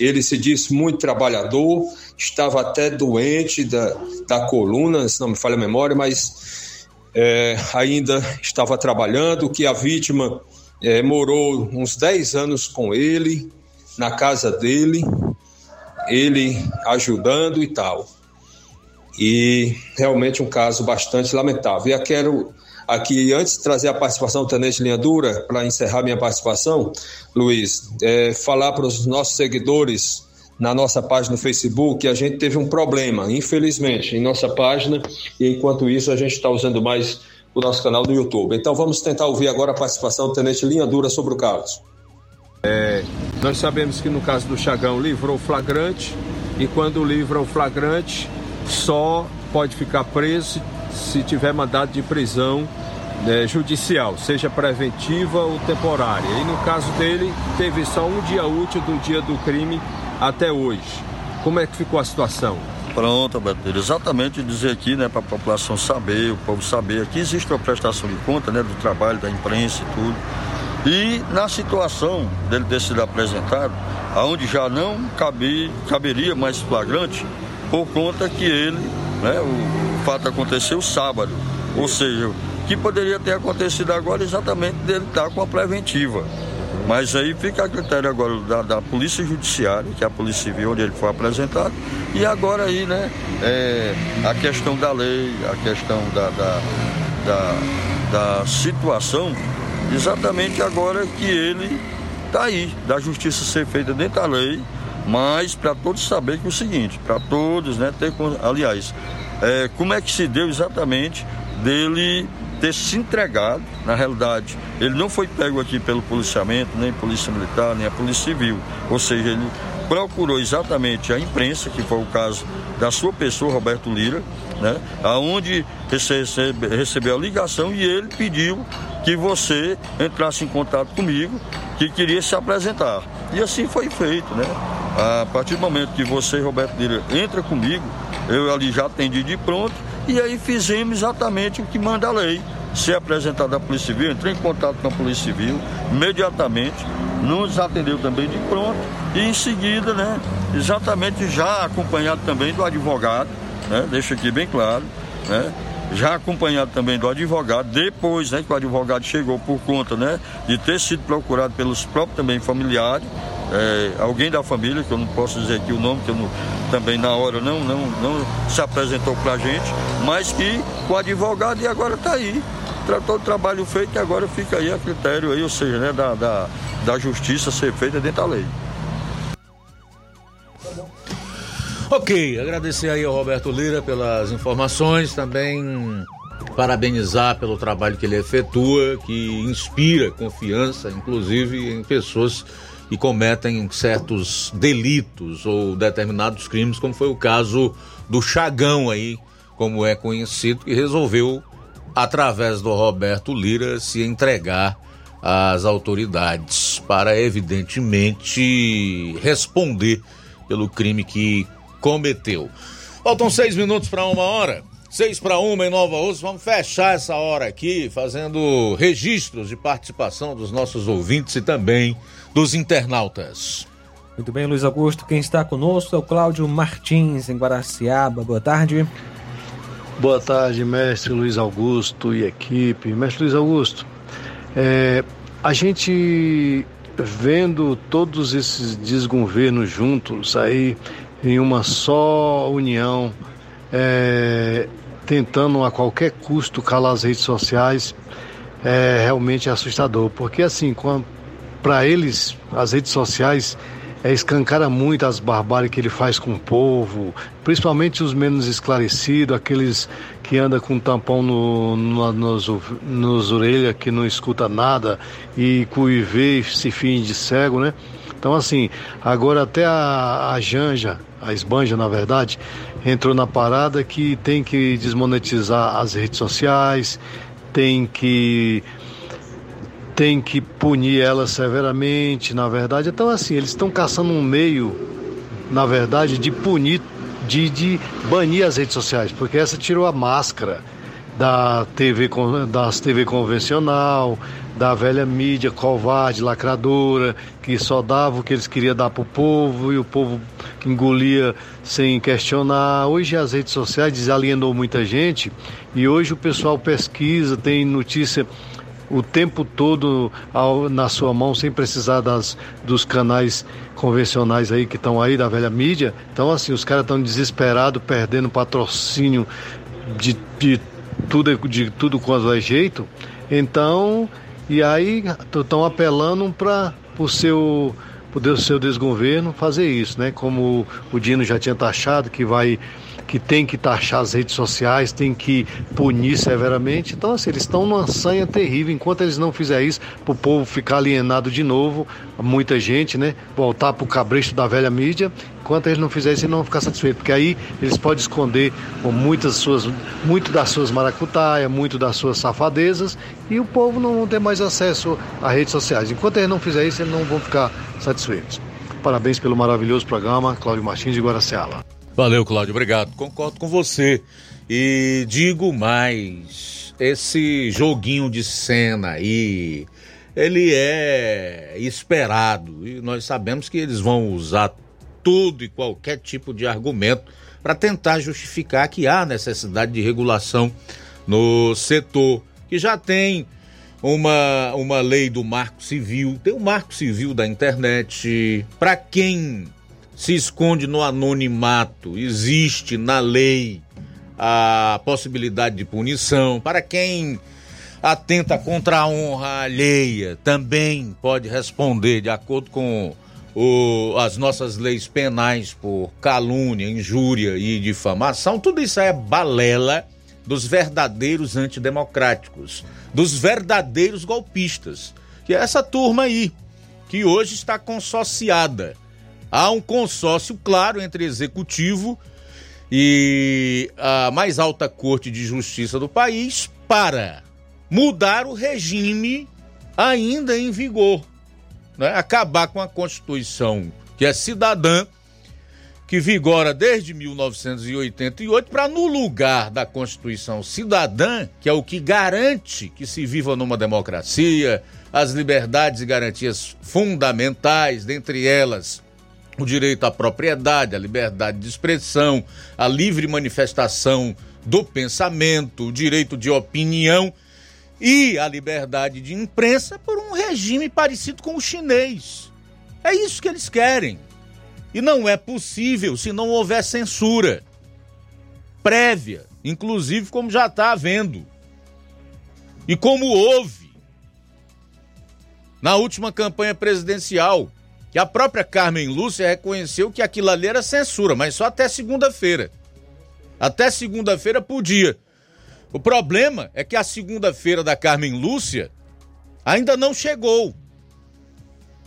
Ele se disse muito trabalhador, estava até doente da, da coluna, se não me falha a memória, mas é, ainda estava trabalhando, que a vítima é, morou uns 10 anos com ele, na casa dele, ele ajudando e tal e realmente um caso bastante lamentável. E eu quero aqui, antes de trazer a participação do Tenente Linha Dura, para encerrar minha participação, Luiz, é, falar para os nossos seguidores na nossa página no Facebook a gente teve um problema, infelizmente, em nossa página, e enquanto isso a gente está usando mais o nosso canal do YouTube. Então vamos tentar ouvir agora a participação do Tenente Linha Dura sobre o caso. É, nós sabemos que no caso do Chagão livrou flagrante, e quando livra o flagrante, só pode ficar preso se tiver mandado de prisão né, judicial, seja preventiva ou temporária. E no caso dele, teve só um dia útil do dia do crime até hoje. Como é que ficou a situação? Pronto, Alberto. Exatamente dizer aqui, né, para a população saber, o povo saber, que existe uma prestação de conta, né, do trabalho da imprensa e tudo. E na situação dele ter sido apresentado, aonde já não cabe, caberia mais flagrante, por conta que ele, né, o fato aconteceu sábado, ou seja, que poderia ter acontecido agora exatamente dele estar com a preventiva. Mas aí fica a critério agora da, da, Polícia Judiciária, que é a Polícia Civil, onde ele foi apresentado, e agora aí, né, é, a questão da lei, a questão da, da, da, da situação, exatamente agora que ele está aí, da justiça ser feita dentro da lei, mas para todos saber que é o seguinte, para todos, né, ter, aliás, é, como é que se deu exatamente dele ter se entregado, na realidade, ele não foi pego aqui pelo policiamento, nem polícia militar, nem a polícia civil, ou seja, ele procurou exatamente a imprensa, que foi o caso da sua pessoa, Roberto Lira, né, aonde recebe, recebeu a ligação e ele pediu que você entrasse em contato comigo, que queria se apresentar. E assim foi feito, né? A partir do momento que você, Roberto Lira, entra comigo, eu ali já atendi de pronto, e aí fizemos exatamente o que manda a lei. Ser apresentado à Polícia Civil, entrei em contato com a Polícia Civil, imediatamente, nos atendeu também de pronto, e em seguida, né, exatamente já acompanhado também do advogado, né, deixa aqui bem claro, né, já acompanhado também do advogado, depois né, que o advogado chegou por conta né, de ter sido procurado pelos próprios também familiares, é, alguém da família, que eu não posso dizer aqui o nome, que não, também na hora não, não, não se apresentou para a gente, mas que o advogado e agora está aí. Tratou o trabalho feito e agora fica aí a critério aí, ou seja, né, da, da, da justiça ser feita dentro da lei. Ok, agradecer aí ao Roberto Lira pelas informações, também parabenizar pelo trabalho que ele efetua, que inspira confiança, inclusive em pessoas que cometem certos delitos ou determinados crimes, como foi o caso do Chagão aí, como é conhecido, que resolveu, através do Roberto Lira, se entregar às autoridades para, evidentemente, responder pelo crime que cometeu. Faltam seis minutos para uma hora. Seis para uma em Nova Osso. Vamos fechar essa hora aqui fazendo registros de participação dos nossos ouvintes e também dos internautas. Muito bem, Luiz Augusto. Quem está conosco é o Cláudio Martins, em Guaraciaba. Boa tarde. Boa tarde, mestre Luiz Augusto e equipe. Mestre Luiz Augusto, é, a gente vendo todos esses desgovernos juntos aí em uma só união, é, tentando a qualquer custo calar as redes sociais, é realmente assustador, porque assim, para eles as redes sociais é, escancara muito as barbáries que ele faz com o povo, principalmente os menos esclarecidos, aqueles que andam com tampão no, no, nos, nos orelhas, que não escuta nada e cuivê se finge cego, né? Então, assim, agora até a, a Janja, a Esbanja, na verdade, entrou na parada que tem que desmonetizar as redes sociais, tem que tem que punir ela severamente, na verdade. Então, assim, eles estão caçando um meio, na verdade, de punir, de, de banir as redes sociais, porque essa tirou a máscara da TV, das TV convencional, da velha mídia covarde, lacradora, que só dava o que eles queriam dar para o povo e o povo engolia sem questionar. Hoje as redes sociais desalienou muita gente e hoje o pessoal pesquisa, tem notícia o tempo todo ao, na sua mão, sem precisar das, dos canais convencionais aí que estão aí da velha mídia. Então, assim, os caras estão desesperados, perdendo patrocínio de, de tudo de tudo quanto é jeito. Então, e aí estão apelando para o seu o seu desgoverno fazer isso, né? Como o Dino já tinha taxado que vai que tem que taxar as redes sociais, tem que punir severamente. Então, assim, eles estão numa sanha terrível. Enquanto eles não fizerem isso, para o povo ficar alienado de novo, muita gente, né? Voltar para o cabresto da velha mídia. Enquanto eles não fizerem isso, eles não vão ficar satisfeitos. Porque aí eles podem esconder muitas suas, muito das suas maracutaias, muito das suas safadezas, e o povo não ter mais acesso às redes sociais. Enquanto eles não fizerem isso, eles não vão ficar satisfeitos. Parabéns pelo maravilhoso programa, Cláudio Martins de Guaraciala. Valeu, Cláudio, obrigado. Concordo com você. E digo mais: esse joguinho de cena aí, ele é esperado. E nós sabemos que eles vão usar tudo e qualquer tipo de argumento para tentar justificar que há necessidade de regulação no setor, que já tem uma, uma lei do Marco Civil, tem o Marco Civil da internet. Para quem se esconde no anonimato. Existe na lei a possibilidade de punição. Para quem atenta contra a honra alheia, também pode responder de acordo com o, as nossas leis penais por calúnia, injúria e difamação. Tudo isso é balela dos verdadeiros antidemocráticos, dos verdadeiros golpistas, que é essa turma aí, que hoje está consociada Há um consórcio claro entre executivo e a mais alta corte de justiça do país para mudar o regime ainda em vigor, né? acabar com a Constituição que é cidadã, que vigora desde 1988, para no lugar da Constituição cidadã, que é o que garante que se viva numa democracia, as liberdades e garantias fundamentais, dentre elas o direito à propriedade, à liberdade de expressão, à livre manifestação do pensamento, o direito de opinião e a liberdade de imprensa por um regime parecido com o chinês. É isso que eles querem. E não é possível se não houver censura prévia, inclusive como já está havendo. E como houve na última campanha presidencial, que a própria Carmen Lúcia reconheceu que aquilo ali era censura, mas só até segunda-feira. Até segunda-feira podia. O problema é que a segunda-feira da Carmen Lúcia ainda não chegou.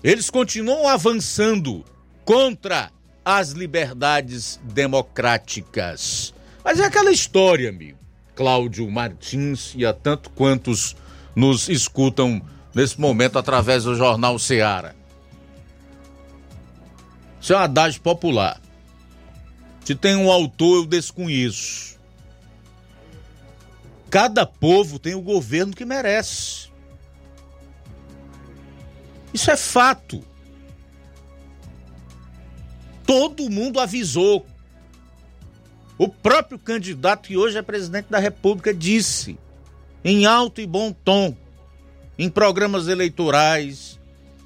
Eles continuam avançando contra as liberdades democráticas. Mas é aquela história, amigo. Cláudio Martins e a tanto quantos nos escutam nesse momento através do jornal Ceará. Isso é um adágio popular. Se tem um autor, eu desconheço. Cada povo tem o governo que merece. Isso é fato. Todo mundo avisou. O próprio candidato que hoje é presidente da República disse, em alto e bom tom, em programas eleitorais,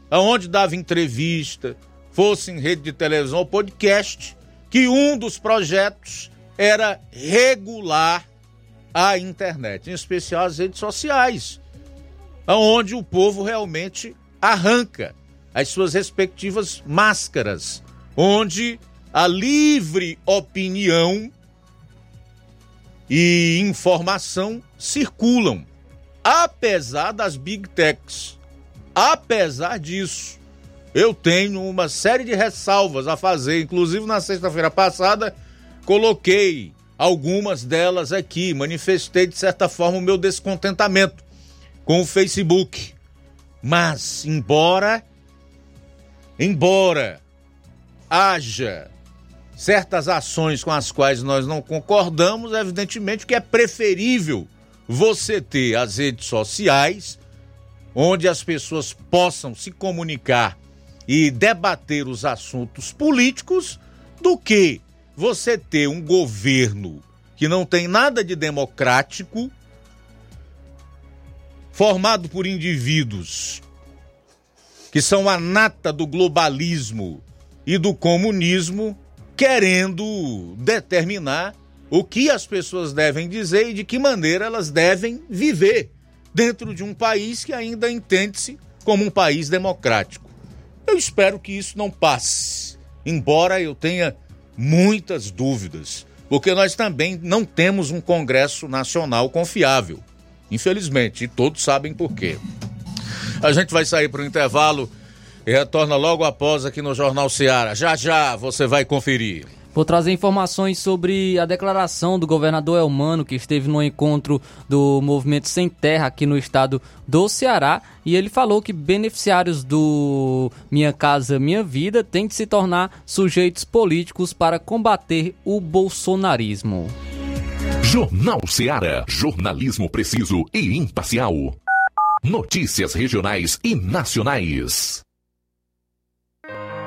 aonde dava entrevista, fosse em rede de televisão ou podcast, que um dos projetos era regular a internet, em especial as redes sociais, onde o povo realmente arranca as suas respectivas máscaras, onde a livre opinião e informação circulam, apesar das big techs. Apesar disso, eu tenho uma série de ressalvas a fazer, inclusive na sexta-feira passada coloquei algumas delas aqui, manifestei de certa forma o meu descontentamento com o Facebook. Mas embora embora haja certas ações com as quais nós não concordamos, evidentemente que é preferível você ter as redes sociais onde as pessoas possam se comunicar e debater os assuntos políticos do que você ter um governo que não tem nada de democrático, formado por indivíduos que são a nata do globalismo e do comunismo, querendo determinar o que as pessoas devem dizer e de que maneira elas devem viver dentro de um país que ainda entende-se como um país democrático. Eu espero que isso não passe, embora eu tenha muitas dúvidas, porque nós também não temos um Congresso Nacional confiável, infelizmente, e todos sabem por quê. A gente vai sair para o intervalo e retorna logo após aqui no Jornal Seara. Já já você vai conferir. Vou trazer informações sobre a declaração do governador Elmano, que esteve no encontro do Movimento Sem Terra aqui no estado do Ceará. E ele falou que beneficiários do Minha Casa Minha Vida têm de se tornar sujeitos políticos para combater o bolsonarismo. Jornal Seara. Jornalismo preciso e imparcial. Notícias regionais e nacionais.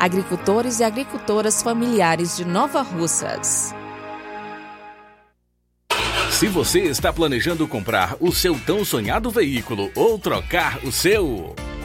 agricultores e agricultoras familiares de Nova Russas. Se você está planejando comprar o seu tão sonhado veículo ou trocar o seu.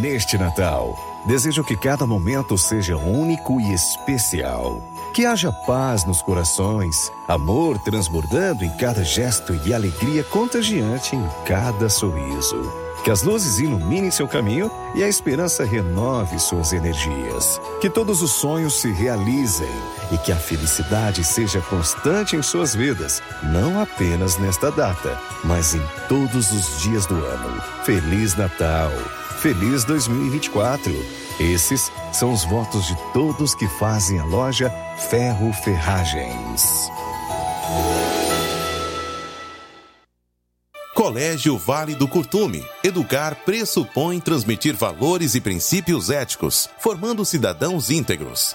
Neste Natal, desejo que cada momento seja único e especial. Que haja paz nos corações, amor transbordando em cada gesto e alegria contagiante em cada sorriso. Que as luzes iluminem seu caminho e a esperança renove suas energias. Que todos os sonhos se realizem e que a felicidade seja constante em suas vidas, não apenas nesta data, mas em todos os dias do ano. Feliz Natal! Feliz 2024! Esses são os votos de todos que fazem a loja Ferro Ferragens. Colégio Vale do Curtume. Educar pressupõe transmitir valores e princípios éticos, formando cidadãos íntegros.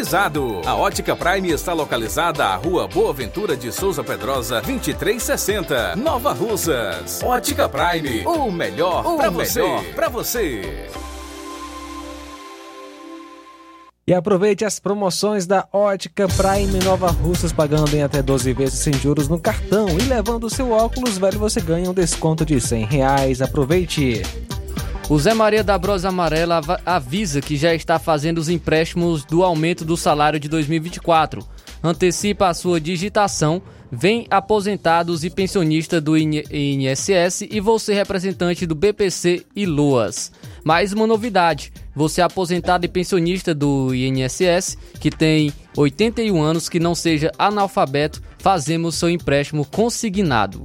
climatizado. A Ótica Prime está localizada à Rua Boa Ventura de Souza Pedrosa, 2360, Nova Russas. Ótica Prime, o melhor para você. Pra você. E aproveite as promoções da Ótica Prime Nova Russas, pagando em até 12 vezes sem juros no cartão e levando o seu óculos velho, você ganha um desconto de 100 reais. Aproveite! O Zé Maria da Brosa Amarela avisa que já está fazendo os empréstimos do aumento do salário de 2024. Antecipa a sua digitação, vem aposentados e pensionistas do INSS e você representante do BPC e Loas. Mais uma novidade: você aposentado e pensionista do INSS que tem 81 anos que não seja analfabeto, fazemos seu empréstimo consignado.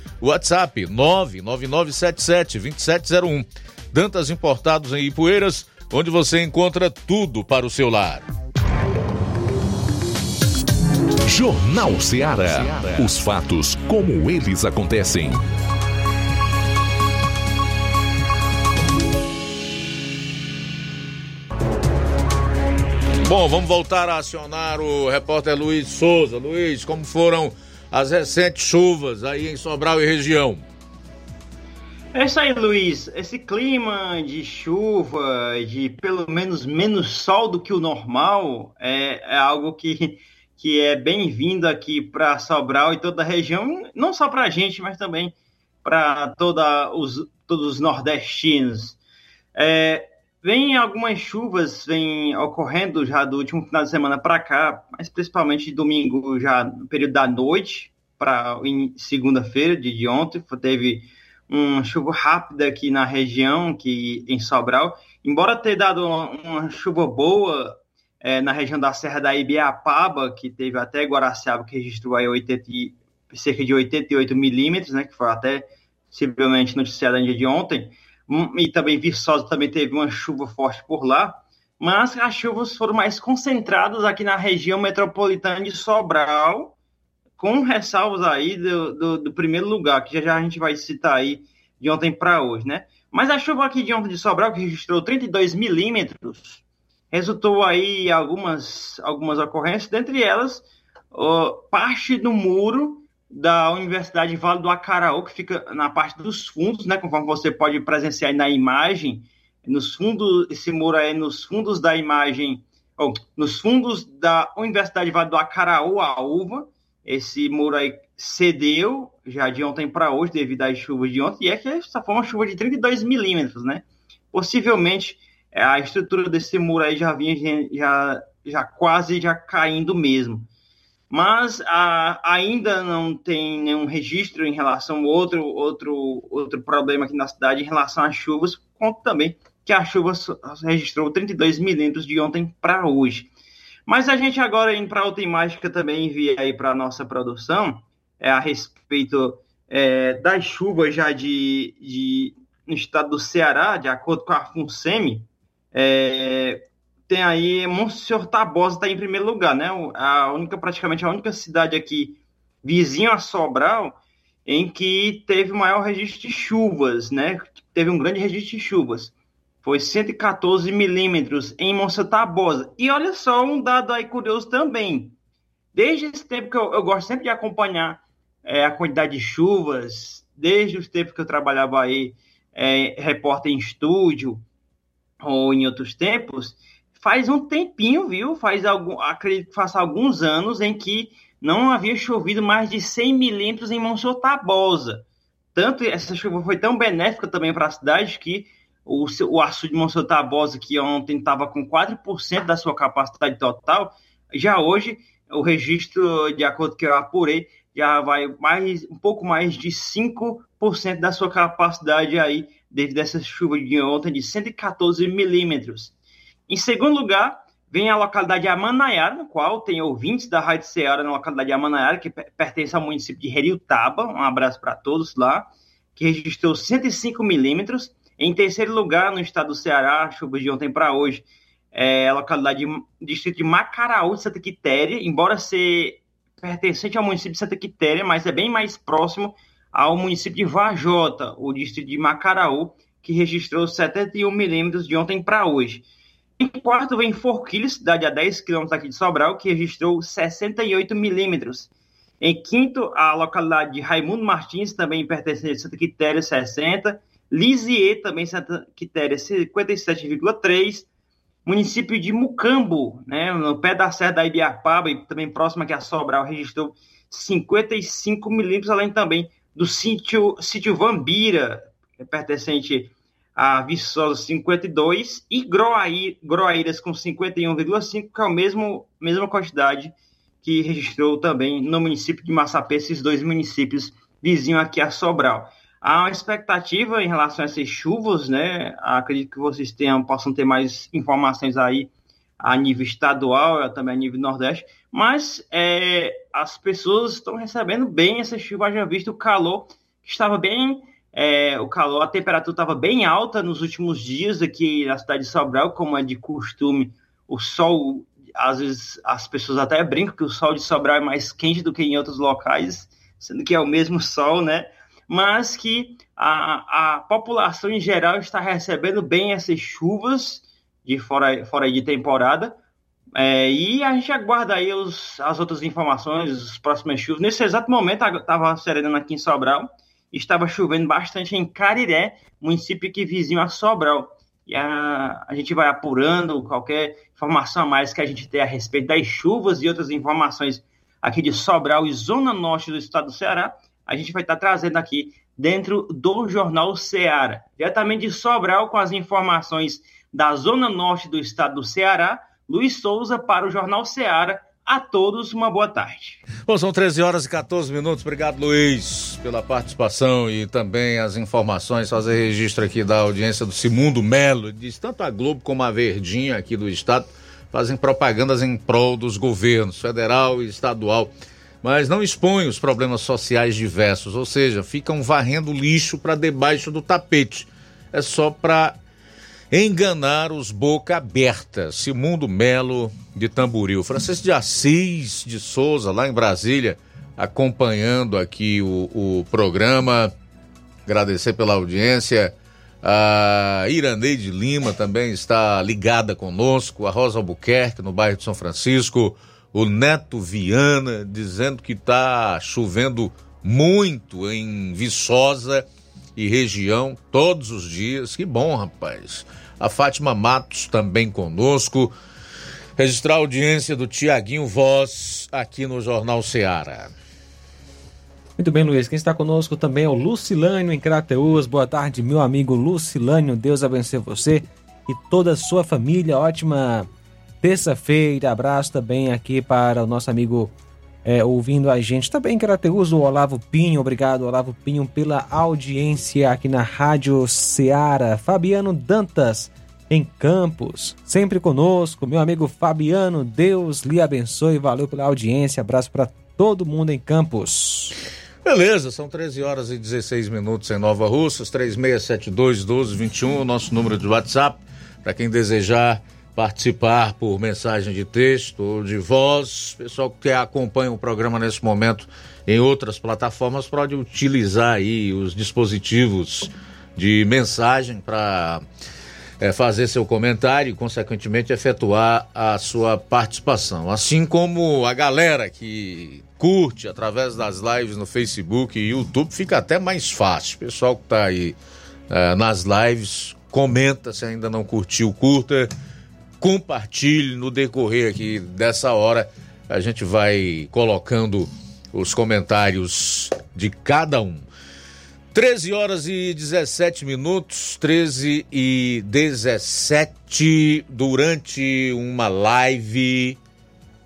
WhatsApp 999772701. Dantas Importados em Ipueiras, onde você encontra tudo para o seu lar. Jornal Ceará. Os fatos como eles acontecem. Bom, vamos voltar a acionar o repórter Luiz Souza. Luiz, como foram as recentes chuvas aí em Sobral e região. É isso aí, Luiz. Esse clima de chuva, de pelo menos menos sol do que o normal, é, é algo que, que é bem-vindo aqui para Sobral e toda a região, não só para a gente, mas também para todos os nordestinos. É, Vem algumas chuvas vem ocorrendo já do último final de semana para cá, mas principalmente de domingo já no período da noite para segunda-feira de, ontem teve uma chuva rápida aqui na região, que em Sobral, embora ter dado uma, chuva boa é, na região da Serra da Ibiapaba, que teve até Guaraciaba, que registrou aí 80, cerca de 88 milímetros, né, que foi até possivelmente noticiado no dia de ontem, e também Viçosa também teve uma chuva forte por lá, mas as chuvas foram mais concentradas aqui na região metropolitana de Sobral, com ressalvas aí do, do, do primeiro lugar, que já, já a gente vai citar aí de ontem para hoje, né? Mas a chuva aqui de ontem de Sobral, que registrou 32 milímetros, resultou aí algumas, algumas ocorrências, dentre elas, parte do muro da Universidade Vale do Acaraú, que fica na parte dos fundos, né, conforme você pode presenciar na imagem, nos fundos, esse muro aí nos fundos da imagem, ou, nos fundos da Universidade Vale do Acaraú, a UVA. Esse muro aí cedeu já de ontem para hoje, devido às chuvas de ontem, e é que essa foi uma chuva de 32 milímetros, né? Possivelmente é, a estrutura desse muro aí já vinha já, já quase já caindo mesmo. Mas a, ainda não tem nenhum registro em relação a outro, outro, outro problema aqui na cidade em relação às chuvas, conto também que a chuva registrou 32 milímetros de ontem para hoje. Mas a gente agora indo para outra imagem que eu também enviei aí para a nossa produção, é a respeito é, das chuvas já de, de, no estado do Ceará, de acordo com a FUNSEMI, é, tem aí Monsenhor Tabosa está em primeiro lugar, né? A única, praticamente a única cidade aqui vizinho a Sobral em que teve maior registro de chuvas, né? Teve um grande registro de chuvas foi 114 milímetros em Monça Tabosa. E olha só um dado aí curioso também. Desde esse tempo que eu, eu gosto sempre de acompanhar é, a quantidade de chuvas, desde os tempos que eu trabalhava aí, é, repórter em estúdio, ou em outros tempos, faz um tempinho, viu? Faz algum, acredito que faz alguns anos em que não havia chovido mais de 100 milímetros em Monsenhor Tabosa. Tanto essa chuva foi tão benéfica também para a cidade que o, o açude de Monsanto Tabosa, que ontem estava com 4% da sua capacidade total, já hoje, o registro, de acordo com que eu apurei, já vai mais um pouco mais de 5% da sua capacidade aí, devido a essa chuva de ontem de 114 milímetros. Em segundo lugar, vem a localidade de Amanaiara, no qual tem ouvintes da Rádio Ceará na localidade de Amanaiara, que pertence ao município de Heriutaba. Um abraço para todos lá, que registrou 105 milímetros. Em terceiro lugar, no estado do Ceará, chuva de ontem para hoje, é a localidade, distrito de Macaraú, de Santa Quitéria, embora ser pertencente ao município de Santa Quitéria, mas é bem mais próximo ao município de Vajota, o distrito de Macaraú, que registrou 71 milímetros de ontem para hoje. Em quarto vem Forquilha, cidade a 10 quilômetros aqui de Sobral, que registrou 68 milímetros. Em quinto, a localidade de Raimundo Martins, também pertencente a Santa Quitéria, 60. Lisier, também Santa Quitéria, 57,3. Município de Mucambo, né, no pé da Serra da Ibiapaba e também próximo aqui a Sobral, registrou 55 milímetros, além também do sítio, sítio Vambira, é pertencente a Viçosa 52, e Groaí, Groaíras com 51,5, que é a mesmo, mesma quantidade que registrou também no município de Massapê, esses dois municípios vizinhos aqui a Sobral. Há uma expectativa em relação a essas chuvas, né? Acredito que vocês tenham, possam ter mais informações aí a nível estadual, também a nível nordeste, mas é, as pessoas estão recebendo bem essa chuva, já visto o calor que estava bem, é, o calor, a temperatura estava bem alta nos últimos dias aqui na cidade de Sobral, como é de costume, o sol, às vezes as pessoas até brincam que o sol de Sobral é mais quente do que em outros locais, sendo que é o mesmo sol, né? mas que a, a população em geral está recebendo bem essas chuvas de fora, fora de temporada. É, e a gente aguarda aí os, as outras informações, as próximas chuvas. Nesse exato momento, estava serenando aqui em Sobral, estava chovendo bastante em Cariré, município que vizinho a Sobral. E a, a gente vai apurando qualquer informação a mais que a gente tenha a respeito das chuvas e outras informações aqui de Sobral e zona norte do estado do Ceará a gente vai estar trazendo aqui dentro do Jornal Ceará. Diretamente de Sobral, com as informações da Zona Norte do estado do Ceará, Luiz Souza para o Jornal Ceará. A todos, uma boa tarde. Bom, são 13 horas e 14 minutos. Obrigado, Luiz, pela participação e também as informações. Fazer registro aqui da audiência do Simundo Melo. Diz tanto a Globo como a Verdinha aqui do Estado fazem propagandas em prol dos governos federal e estadual mas não expõem os problemas sociais diversos, ou seja, ficam varrendo lixo para debaixo do tapete. É só para enganar os boca aberta. Simundo Melo de Tamboril, Francisco de Assis de Souza, lá em Brasília, acompanhando aqui o, o programa. Agradecer pela audiência. A Iraneide Lima também está ligada conosco, a Rosa Albuquerque, no bairro de São Francisco o Neto Viana dizendo que está chovendo muito em Viçosa e região todos os dias. Que bom, rapaz. A Fátima Matos também conosco. Registrar a audiência do Tiaguinho Voz aqui no Jornal Seara. Muito bem, Luiz. Quem está conosco também é o Lucilânio em Crateus. Boa tarde, meu amigo Lucilânio. Deus abençoe você e toda a sua família. Ótima terça-feira. Abraço também aqui para o nosso amigo é, ouvindo a gente. Também Crateus, o Olavo Pinho. Obrigado, Olavo Pinho, pela audiência aqui na Rádio Ceará. Fabiano Dantas em Campos, sempre conosco. Meu amigo Fabiano, Deus lhe abençoe. Valeu pela audiência. Abraço para todo mundo em Campos. Beleza, são 13 horas e 16 minutos em Nova Russas, 3672 1221, nosso número de WhatsApp, para quem desejar participar por mensagem de texto ou de voz. Pessoal que acompanha o programa nesse momento em outras plataformas pode utilizar aí os dispositivos de mensagem para é, fazer seu comentário e, consequentemente, efetuar a sua participação. Assim como a galera que curte através das lives no Facebook e YouTube, fica até mais fácil. Pessoal que está aí é, nas lives, comenta se ainda não curtiu, curta, compartilhe no decorrer aqui dessa hora. A gente vai colocando os comentários de cada um. 13 horas e 17 minutos, 13 e 17, durante uma live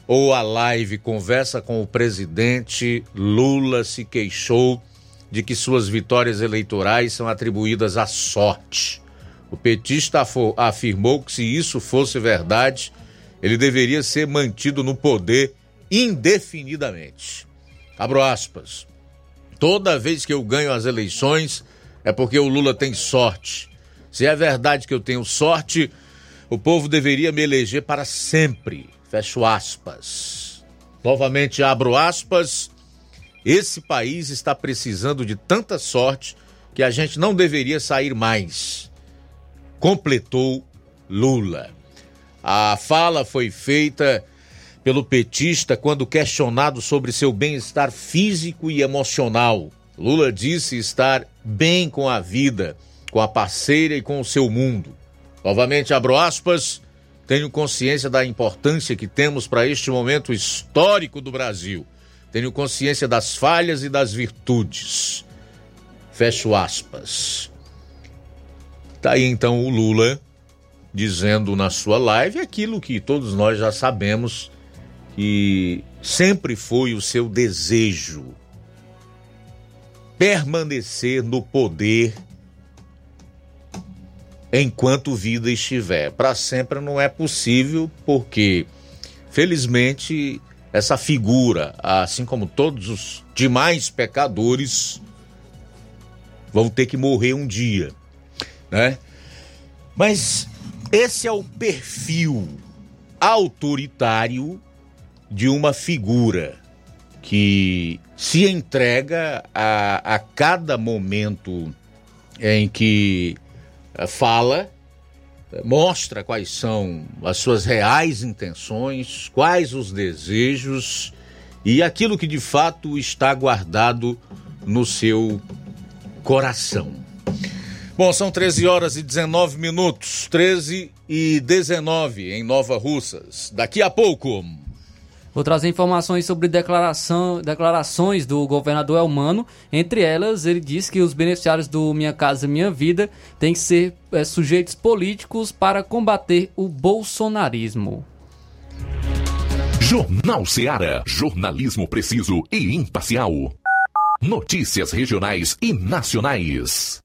ou a live conversa com o presidente, Lula se queixou de que suas vitórias eleitorais são atribuídas à sorte. O petista afirmou que se isso fosse verdade, ele deveria ser mantido no poder indefinidamente. Abro aspas. Toda vez que eu ganho as eleições é porque o Lula tem sorte. Se é verdade que eu tenho sorte, o povo deveria me eleger para sempre. Fecho aspas. Novamente abro aspas. Esse país está precisando de tanta sorte que a gente não deveria sair mais. Completou Lula. A fala foi feita pelo petista quando questionado sobre seu bem-estar físico e emocional. Lula disse estar bem com a vida, com a parceira e com o seu mundo. Novamente abro aspas. Tenho consciência da importância que temos para este momento histórico do Brasil. Tenho consciência das falhas e das virtudes. Fecho aspas. Tá aí então o Lula dizendo na sua live aquilo que todos nós já sabemos que sempre foi o seu desejo permanecer no poder enquanto vida estiver. Para sempre não é possível, porque, felizmente, essa figura, assim como todos os demais pecadores, vão ter que morrer um dia, né? Mas esse é o perfil autoritário de uma figura que se entrega a, a cada momento em que eh, fala, mostra quais são as suas reais intenções, quais os desejos e aquilo que de fato está guardado no seu coração. Bom, são 13 horas e 19 minutos, 13 e 19 em Nova Russas. Daqui a pouco. Vou trazer informações sobre declaração, declarações do governador Elmano. Entre elas, ele diz que os beneficiários do Minha Casa Minha Vida têm que ser é, sujeitos políticos para combater o bolsonarismo. Jornal Seara. Jornalismo preciso e imparcial. Notícias regionais e nacionais.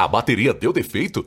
A bateria deu defeito?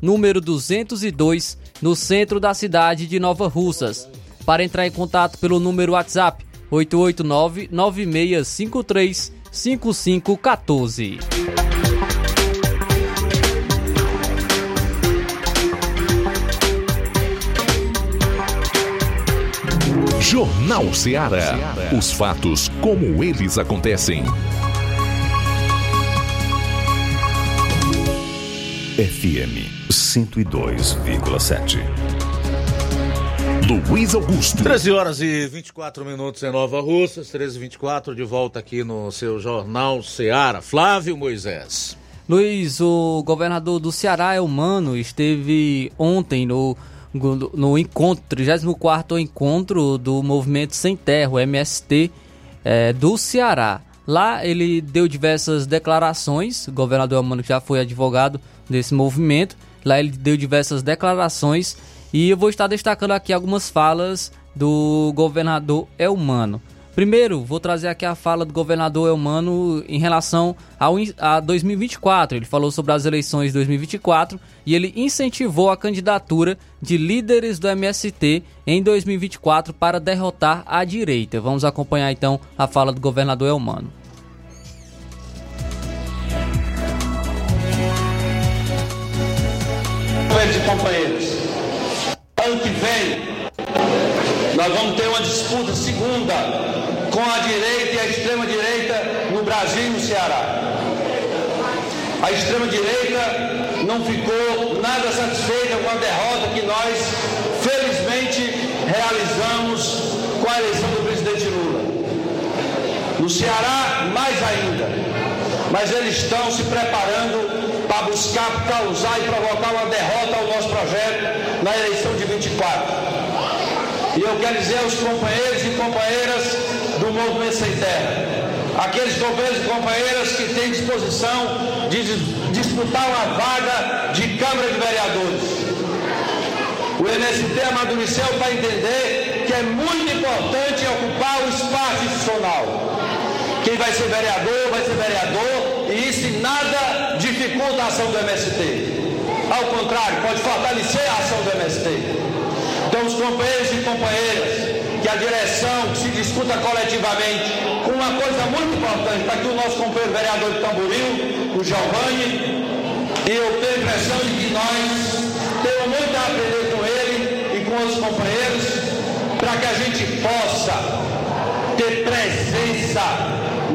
número 202, no centro da cidade de Nova Russas. Para entrar em contato pelo número WhatsApp 889-9653-5514. Jornal Ceará. Os fatos como eles acontecem. FM 102,7. Luiz Augusto. 13 horas e 24 minutos em Nova Russas, 13 e 24 de volta aqui no seu Jornal Ceará. Flávio Moisés. Luiz, o governador do Ceará, Elmano, esteve ontem no, no encontro, 34 encontro do Movimento Sem Terra, o MST, é, do Ceará. Lá ele deu diversas declarações, o governador Elmano já foi advogado desse movimento, lá ele deu diversas declarações e eu vou estar destacando aqui algumas falas do governador Elmano. Primeiro, vou trazer aqui a fala do governador Elmano em relação ao, a 2024. Ele falou sobre as eleições de 2024 e ele incentivou a candidatura de líderes do MST em 2024 para derrotar a direita. Vamos acompanhar então a fala do governador Elmano. Companheiros e companheiros, ano que vem nós vamos ter uma disputa segunda com a direita e a extrema-direita no Brasil e no Ceará. A extrema-direita não ficou nada satisfeita com a derrota que nós felizmente realizamos com a eleição do presidente Lula. No Ceará, mais ainda. Mas eles estão se preparando buscar causar e provocar uma derrota ao nosso projeto na eleição de 24. E eu quero dizer aos companheiros e companheiras do Movimento Sem Terra, aqueles companheiros e companheiras que têm disposição de disputar uma vaga de Câmara de Vereadores. O MST amadureceu para entender que é muito importante ocupar o espaço institucional. Quem vai ser vereador, vai ser vereador, e isso nada dificulta a ação do MST. Ao contrário, pode fortalecer a ação do MST. Então, os companheiros e companheiras que a direção se discuta coletivamente com uma coisa muito importante. Está aqui o nosso companheiro vereador de Tamboril, o Giovanni, e eu tenho a impressão de que nós temos muito a aprender com ele e com os companheiros para que a gente possa ter presença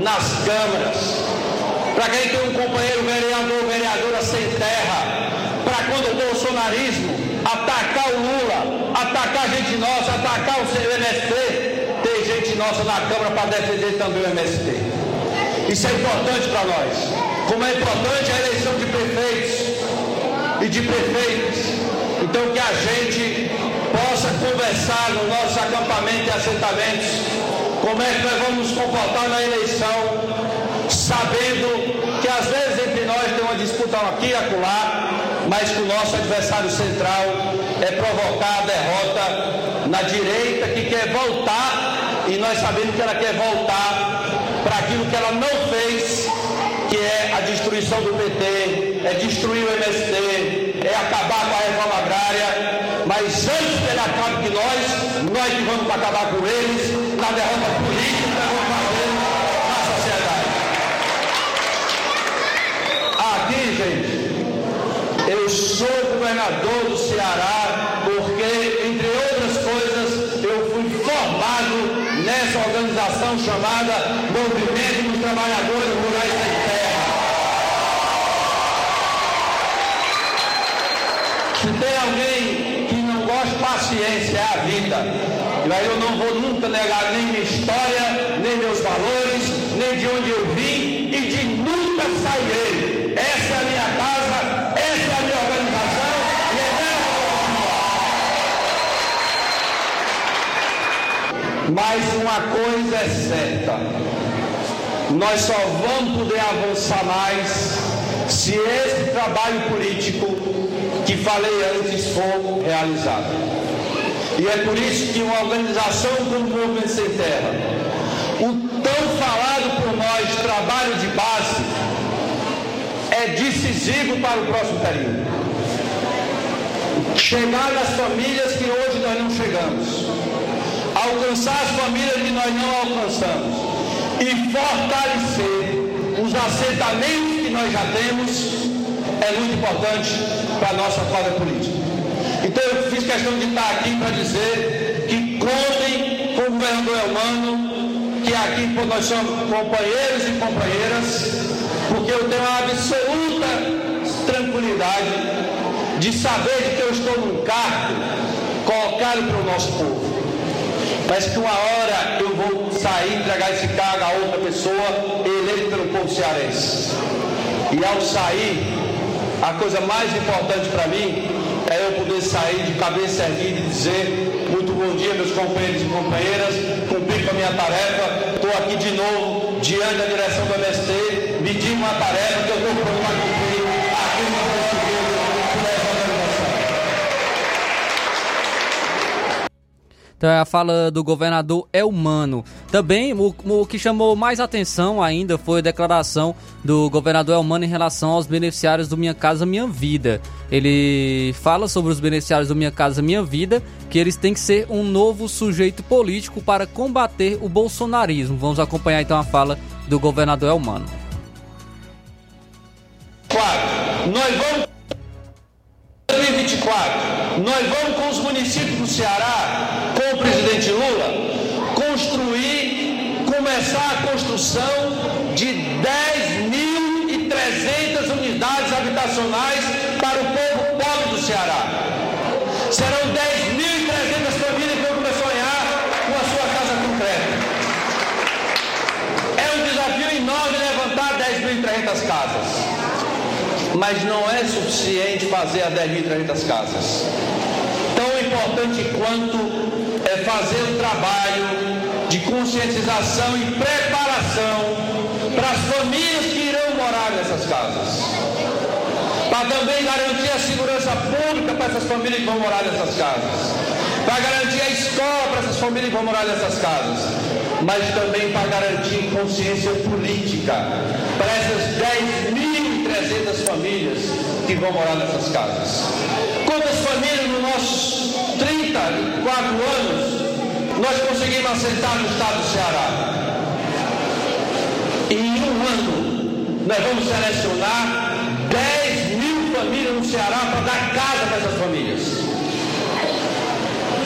nas câmaras, para que a gente tenha um companheiro vereador, vereadora sem terra, para quando o bolsonarismo atacar o Lula, atacar gente nossa, atacar o MST, tem gente nossa na Câmara para defender também o MST. Isso é importante para nós. Como é importante a eleição de prefeitos e de prefeitas. Então que a gente possa conversar no nosso acampamento e assentamentos como é que nós vamos nos comportar na eleição, sabendo que às vezes entre nós tem uma disputa aqui e acolá, mas que o nosso adversário central é provocar a derrota na direita que quer voltar, e nós sabemos que ela quer voltar para aquilo que ela não fez, que é a destruição do PT, é destruir o MST, é acabar com a reforma agrária, mas antes que ele acabe que nós, nós que vamos acabar com eles, na derrota política que vamos fazer na sociedade. Aqui, gente, eu sou governador do Ceará porque, entre outras coisas, eu fui formado nessa organização chamada Movimento dos Trabalhadores Rurais Sem Terra. Se tem alguém que não gosta, paciência, é a vida. E aí eu não vou nunca negar nem minha história, nem meus valores, nem de onde eu vim Mas uma coisa é certa, nós só vamos poder avançar mais se esse trabalho político que falei antes for realizado. E é por isso que uma organização como o Movimento Sem Terra, o tão falado por nós trabalho de base, é decisivo para o próximo período. Chegar nas famílias que hoje nós não chegamos, alcançar as famílias que nós não alcançamos e fortalecer os assentamentos que nós já temos é muito importante para a nossa quadra política. Então eu fiz questão de estar aqui para dizer que contem com o governador Elmano, que aqui nós somos companheiros e companheiras, porque eu tenho a absoluta tranquilidade de saber que eu estou num cargo colocado para o nosso povo. Mas que uma hora eu vou sair, entregar esse cargo a outra pessoa eleita pelo povo cearense. E ao sair, a coisa mais importante para mim é eu poder sair de cabeça erguida e dizer muito bom dia, meus companheiros e companheiras, cumpri com a minha tarefa, estou aqui de novo diante da direção do MST, me uma tarefa que eu estou cumprir Então a fala do governador é humano. Também o, o que chamou mais atenção ainda foi a declaração do governador Elmano em relação aos beneficiários do Minha Casa Minha Vida. Ele fala sobre os beneficiários do Minha Casa Minha Vida, que eles têm que ser um novo sujeito político para combater o bolsonarismo. Vamos acompanhar então a fala do governador Elmano. Nós vamos 2024, nós vamos com os municípios do Ceará, com o presidente Lula, construir, começar a construção de 10.300 mas não é suficiente fazer a 10.300 casas. Tão importante quanto é fazer o trabalho de conscientização e preparação para as famílias que irão morar nessas casas. Para também garantir a segurança pública para essas famílias que vão morar nessas casas. Para garantir a escola para essas famílias que vão morar nessas casas. Mas também para garantir consciência política para essas 10.300 famílias que vão morar nessas casas. Quantas famílias nos nossos 34 anos nós conseguimos assentar no estado do Ceará? Em um ano, nós vamos selecionar 10 mil famílias no Ceará para dar casa para essas famílias.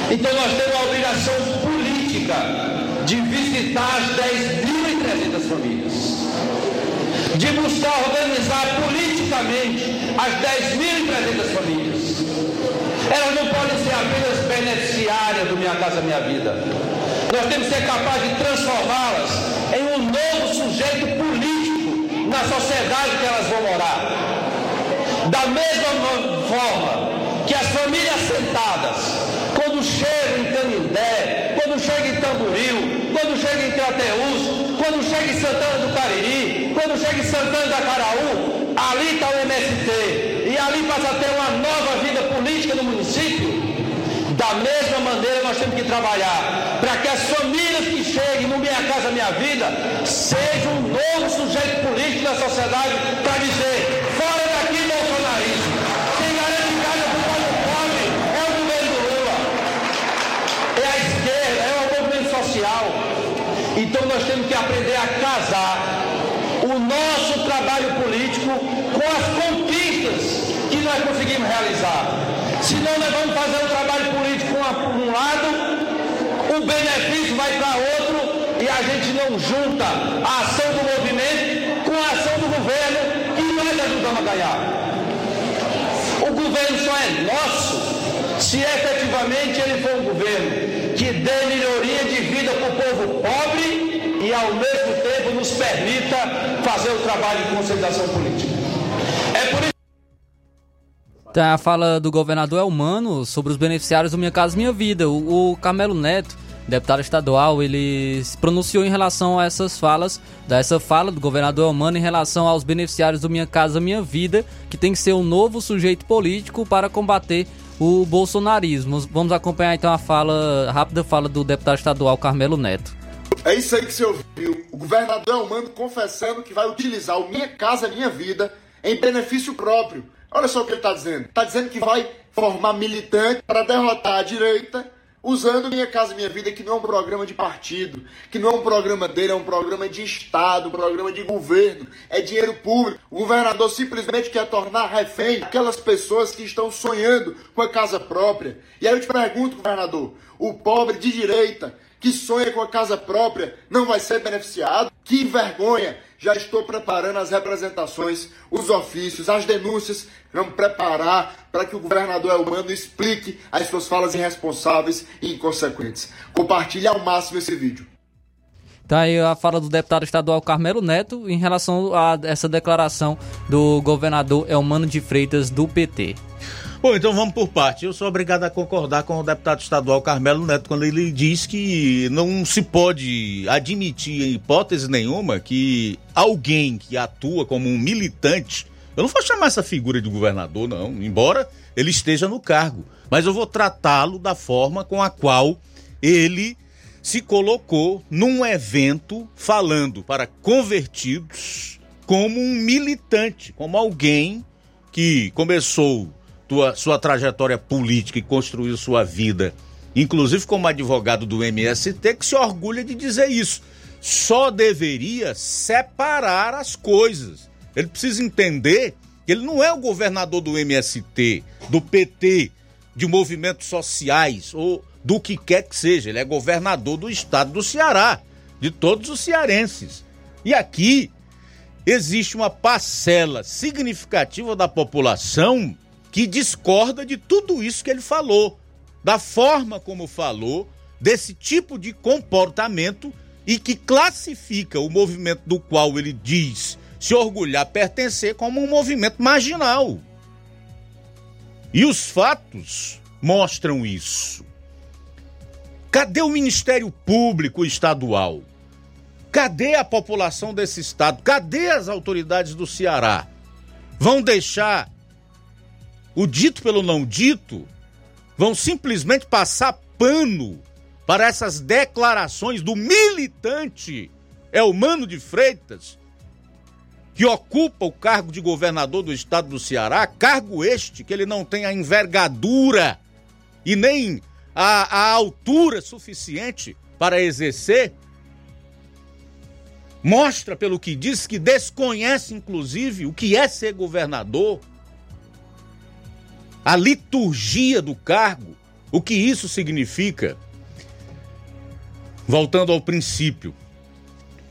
Então nós temos a obrigação política de visitar as 10.300 famílias, de buscar organizar politicamente as 10.300 famílias. Elas não podem ser apenas beneficiárias do Minha Casa Minha Vida. Nós temos que ser capazes de transformá-las em um novo sujeito político na sociedade que elas vão morar. Da mesma forma que as famílias sentadas, quando chegam em Canindé, chegam em Tamboril, quando chegam em Crateús, quando chegam em Santana do Cariri, quando chegam em Santana da Caraú, ali está o MST. E ali passa a ter uma nova vida política no município. Da mesma maneira, nós temos que trabalhar para que as famílias que cheguem no Minha Casa Minha Vida sejam um novo sujeito político da sociedade para Então nós temos que aprender a casar o nosso trabalho político com as conquistas que nós conseguimos realizar. Senão nós vamos fazer o trabalho político por um lado, o benefício vai para outro e a gente não junta a ação do movimento com a ação do governo que nós ajudamos a ganhar. O governo só é nosso se efetivamente ele for um governo que dê melhoria de vida para o povo pobre e ao mesmo tempo nos permita fazer o trabalho de consolidação política. É por isso Tá, a fala do governador é humano sobre os beneficiários do Minha Casa Minha Vida. O, o Carmelo Neto, deputado estadual, ele se pronunciou em relação a essas falas, dessa fala do governador humano em relação aos beneficiários do Minha Casa Minha Vida, que tem que ser um novo sujeito político para combater o bolsonarismo. Vamos acompanhar então a fala, a rápida fala do deputado estadual Carmelo Neto. É isso aí que você ouviu. O governador Humano confessando que vai utilizar o Minha Casa Minha Vida em benefício próprio. Olha só o que ele está dizendo. Está dizendo que vai formar militante para derrotar a direita usando Minha Casa Minha Vida, que não é um programa de partido, que não é um programa dele, é um programa de Estado, um programa de governo, é dinheiro público. O governador simplesmente quer tornar refém aquelas pessoas que estão sonhando com a casa própria. E aí eu te pergunto, governador, o pobre de direita que sonha com a casa própria não vai ser beneficiado? Que vergonha! Já estou preparando as representações, os ofícios, as denúncias. Vamos preparar para que o governador Elmano explique as suas falas irresponsáveis e inconsequentes. Compartilhe ao máximo esse vídeo. Tá aí a fala do deputado estadual Carmelo Neto em relação a essa declaração do governador Elmano de Freitas do PT. Bom, então vamos por parte. Eu sou obrigado a concordar com o deputado estadual Carmelo Neto quando ele diz que não se pode admitir em hipótese nenhuma que alguém que atua como um militante, eu não vou chamar essa figura de governador, não, embora ele esteja no cargo, mas eu vou tratá-lo da forma com a qual ele se colocou num evento falando para convertidos como um militante, como alguém que começou tua, sua trajetória política e construiu sua vida, inclusive como advogado do MST, que se orgulha de dizer isso. Só deveria separar as coisas. Ele precisa entender que ele não é o governador do MST, do PT, de movimentos sociais ou do que quer que seja. Ele é governador do estado do Ceará, de todos os cearenses. E aqui existe uma parcela significativa da população que discorda de tudo isso que ele falou, da forma como falou, desse tipo de comportamento e que classifica o movimento do qual ele diz se orgulhar, pertencer como um movimento marginal. E os fatos mostram isso. Cadê o Ministério Público Estadual? Cadê a população desse estado? Cadê as autoridades do Ceará? Vão deixar o dito pelo não dito? Vão simplesmente passar pano para essas declarações do militante Elmano de Freitas, que ocupa o cargo de governador do estado do Ceará, cargo este que ele não tem a envergadura e nem a, a altura suficiente para exercer, mostra pelo que diz que desconhece inclusive o que é ser governador, a liturgia do cargo, o que isso significa. Voltando ao princípio,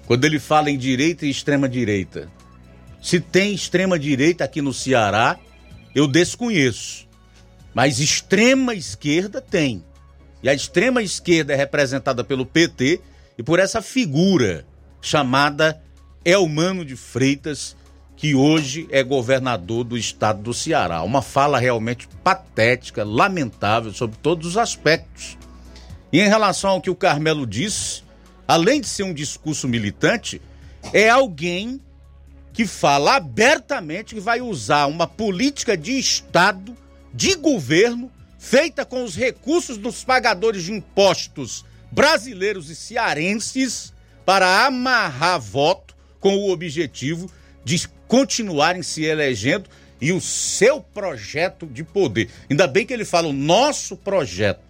quando ele fala em direita e extrema direita, se tem extrema direita aqui no Ceará, eu desconheço. Mas extrema esquerda tem. E a extrema esquerda é representada pelo PT e por essa figura chamada Elmano de Freitas, que hoje é governador do estado do Ceará. Uma fala realmente patética, lamentável sobre todos os aspectos. E em relação ao que o Carmelo disse, além de ser um discurso militante, é alguém que fala abertamente que vai usar uma política de Estado, de governo, feita com os recursos dos pagadores de impostos brasileiros e cearenses para amarrar voto com o objetivo de continuarem se elegendo e o seu projeto de poder. Ainda bem que ele fala o nosso projeto,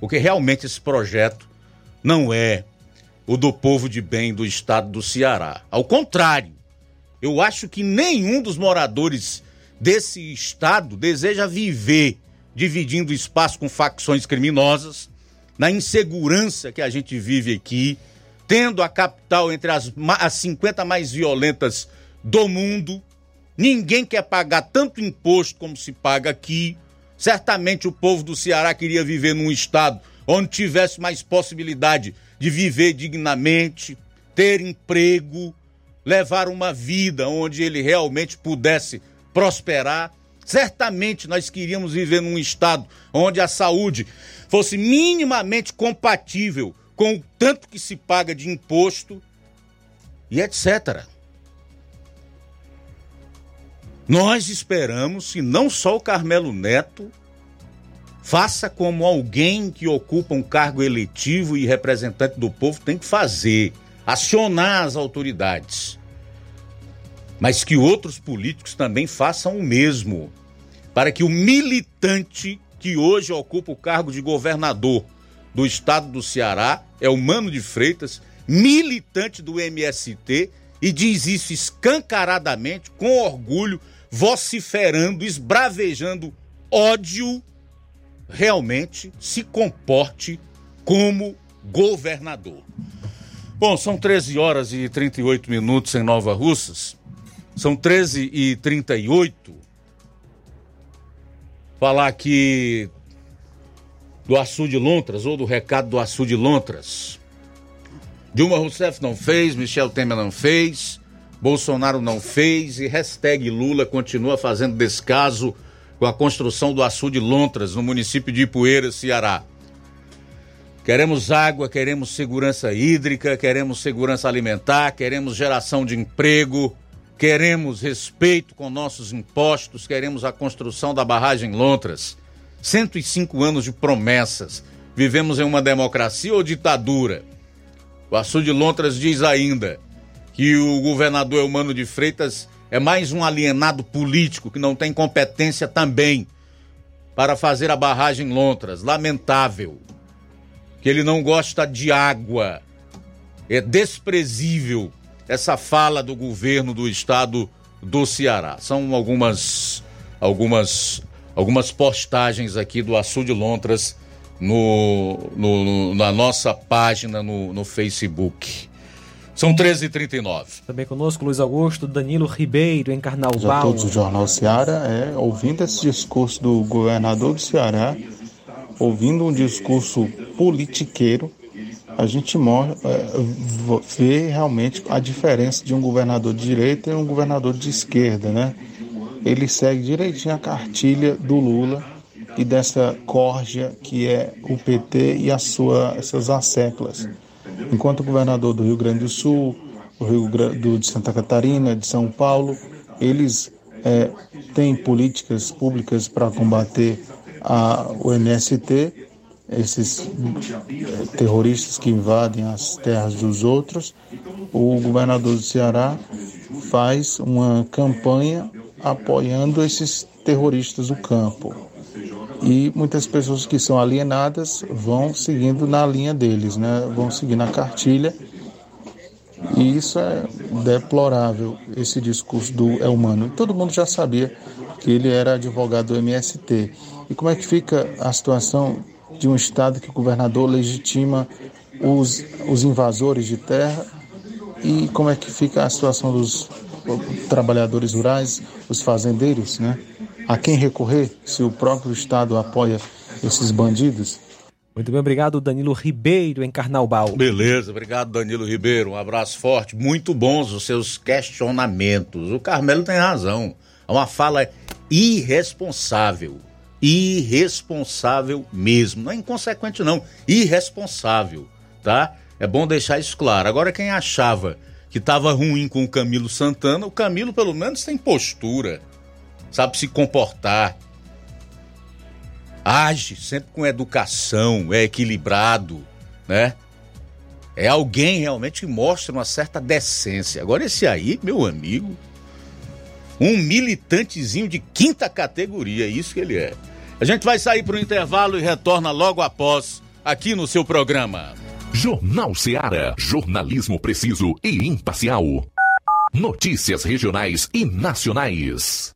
porque realmente esse projeto não é o do povo de bem do estado do Ceará. Ao contrário, eu acho que nenhum dos moradores desse estado deseja viver dividindo espaço com facções criminosas, na insegurança que a gente vive aqui, tendo a capital entre as, as 50 mais violentas do mundo. Ninguém quer pagar tanto imposto como se paga aqui. Certamente o povo do Ceará queria viver num estado onde tivesse mais possibilidade de viver dignamente, ter emprego, levar uma vida onde ele realmente pudesse prosperar. Certamente nós queríamos viver num estado onde a saúde fosse minimamente compatível com o tanto que se paga de imposto e etc. Nós esperamos que não só o Carmelo Neto faça como alguém que ocupa um cargo eletivo e representante do povo tem que fazer, acionar as autoridades. Mas que outros políticos também façam o mesmo, para que o militante que hoje ocupa o cargo de governador do estado do Ceará é o Mano de Freitas, militante do MST, e diz isso escancaradamente, com orgulho, vociferando, esbravejando ódio, realmente se comporte como governador. Bom, são 13 horas e 38 minutos em Nova Russas. São 13 e 38. Falar aqui do açude Lontras, ou do recado do açude Lontras. Dilma Rousseff não fez, Michel Temer não fez, Bolsonaro não fez e hashtag Lula continua fazendo descaso com a construção do açude Lontras no município de Ipueiras, Ceará. Queremos água, queremos segurança hídrica, queremos segurança alimentar, queremos geração de emprego, queremos respeito com nossos impostos, queremos a construção da barragem Lontras. 105 anos de promessas. Vivemos em uma democracia ou ditadura? O açude Lontras diz ainda que o governador Eumano de Freitas é mais um alienado político que não tem competência também para fazer a barragem Lontras. Lamentável. Que ele não gosta de água. É desprezível essa fala do governo do estado do Ceará. São algumas algumas algumas postagens aqui do Açude Lontras no, no, na nossa página no, no Facebook. São 13h39. Também conosco Luiz Augusto, Danilo Ribeiro, em Carnaval. A todos o Jornal Ceará, é, ouvindo esse discurso do governador do Ceará, ouvindo um discurso politiqueiro, a gente é, vê realmente a diferença de um governador de direita e um governador de esquerda, né? Ele segue direitinho a cartilha do Lula e dessa corja que é o PT e a sua, suas asseclas. Enquanto o governador do Rio Grande do Sul, o Rio Grande de Santa Catarina, de São Paulo, eles é, têm políticas públicas para combater a, o MST, esses é, terroristas que invadem as terras dos outros. O governador do Ceará faz uma campanha apoiando esses terroristas do campo. E muitas pessoas que são alienadas vão seguindo na linha deles, né? vão seguindo a cartilha. E isso é deplorável, esse discurso do Elmano. Todo mundo já sabia que ele era advogado do MST. E como é que fica a situação de um Estado que o governador legitima os, os invasores de terra? E como é que fica a situação dos trabalhadores rurais, os fazendeiros, né? A quem recorrer se o próprio Estado apoia esses bandidos? Muito bem, obrigado Danilo Ribeiro em Carnaubal. Beleza, obrigado Danilo Ribeiro, um abraço forte, muito bons os seus questionamentos. O Carmelo tem razão, é uma fala irresponsável, irresponsável mesmo, não é inconsequente não, irresponsável, tá? É bom deixar isso claro. Agora quem achava que estava ruim com o Camilo Santana, o Camilo pelo menos tem postura, sabe se comportar, age sempre com educação, é equilibrado, né? É alguém realmente que mostra uma certa decência. Agora esse aí, meu amigo, um militantezinho de quinta categoria, é isso que ele é. A gente vai sair para o intervalo e retorna logo após aqui no seu programa. Jornal Ceará, jornalismo preciso e imparcial. Notícias regionais e nacionais.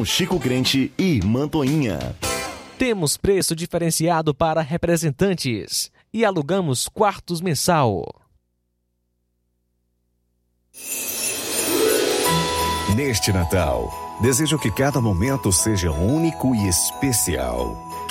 Chico Crente e Mantoinha. Temos preço diferenciado para representantes e alugamos quartos mensal. Neste Natal, desejo que cada momento seja único e especial.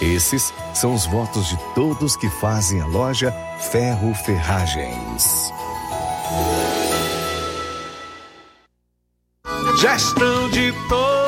Esses são os votos de todos que fazem a loja Ferro Ferragens. Gestão de todos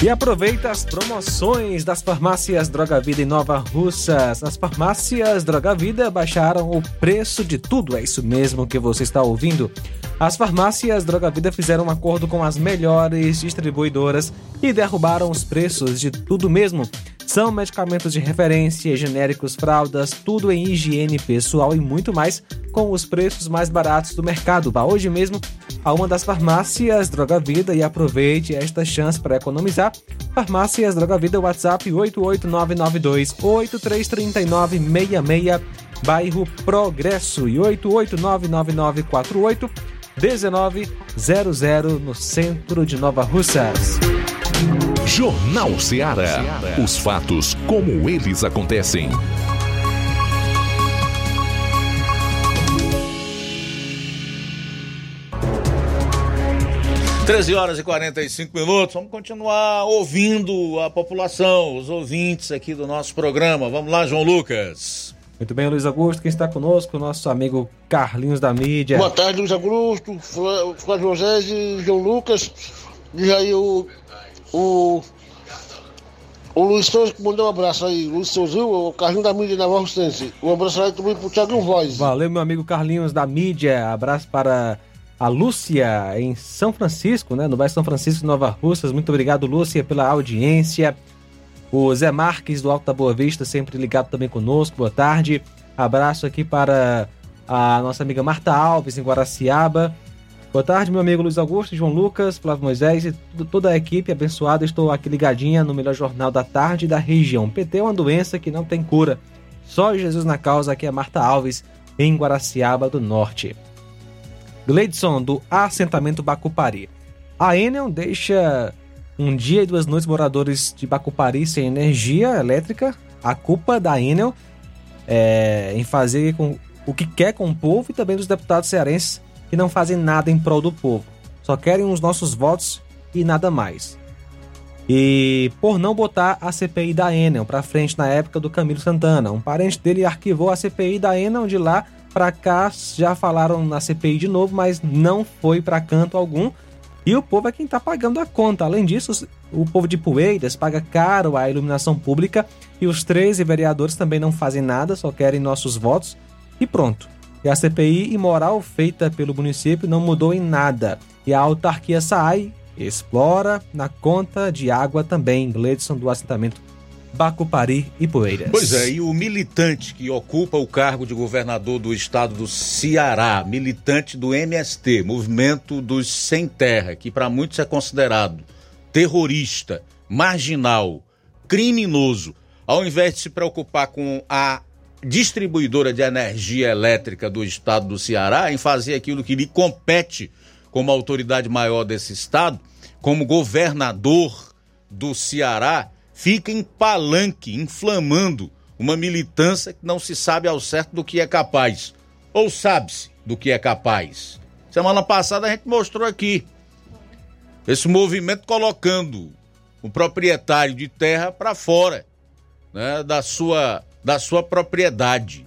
E aproveita as promoções das farmácias Droga Vida em Nova Russas. As farmácias Droga Vida baixaram o preço de tudo, é isso mesmo que você está ouvindo. As farmácias Droga Vida fizeram um acordo com as melhores distribuidoras e derrubaram os preços de tudo mesmo. São medicamentos de referência, genéricos, fraldas, tudo em higiene pessoal e muito mais, com os preços mais baratos do mercado. Vá hoje mesmo a uma das farmácias Droga Vida e aproveite esta chance para economizar. Farmácias Droga Vida, WhatsApp 88992833966, bairro Progresso e 8899948 1900 no centro de Nova Russas. Jornal Ceará. Os fatos como eles acontecem. Treze horas e 45 minutos. Vamos continuar ouvindo a população, os ouvintes aqui do nosso programa. Vamos lá, João Lucas. Muito bem, Luiz Augusto, quem está conosco, nosso amigo Carlinhos da mídia. Boa tarde, Luiz Augusto, Flávio José e João Lucas. Diz aí o. O. O Luiz Souza que mandou um abraço aí, Luiz Souza, o Carlinhos da mídia da Nova Russense. Um abraço aí também pro Thiago Voz. Valeu, meu amigo Carlinhos da mídia. Abraço para a Lúcia em São Francisco, né? No bairro São Francisco, Nova Russas. Muito obrigado, Lúcia, pela audiência. O Zé Marques do Alto da Boa Vista, sempre ligado também conosco. Boa tarde. Abraço aqui para a nossa amiga Marta Alves, em Guaraciaba. Boa tarde, meu amigo Luiz Augusto, João Lucas, Flávio Moisés e toda a equipe abençoada. Estou aqui ligadinha no melhor jornal da tarde da região. PT é uma doença que não tem cura. Só Jesus na causa, aqui é Marta Alves, em Guaraciaba do Norte. Gleidson, do assentamento Bacupari. A Enel deixa um dia e duas noites moradores de Bacupari sem energia elétrica. A culpa da Enel é, em fazer com, o que quer com o povo e também dos deputados cearenses que não fazem nada em prol do povo. Só querem os nossos votos e nada mais. E por não botar a CPI da Enel para frente na época do Camilo Santana, um parente dele arquivou a CPI da Enel de lá para cá, já falaram na CPI de novo, mas não foi para canto algum. E o povo é quem está pagando a conta. Além disso, o povo de Poeiras paga caro a iluminação pública e os 13 vereadores também não fazem nada, só querem nossos votos e pronto. E a CPI imoral feita pelo município não mudou em nada. E a autarquia sai, explora na conta de água também. Gledson do assentamento Bacupari e Poeiras. Pois é, e o militante que ocupa o cargo de governador do estado do Ceará, militante do MST, Movimento dos Sem Terra, que para muitos é considerado terrorista, marginal, criminoso, ao invés de se preocupar com a distribuidora de energia elétrica do estado do Ceará, em fazer aquilo que lhe compete como autoridade maior desse estado, como governador do Ceará, fica em palanque, inflamando uma militância que não se sabe ao certo do que é capaz. Ou sabe-se do que é capaz. Semana passada a gente mostrou aqui esse movimento colocando o proprietário de terra para fora né, da, sua, da sua propriedade,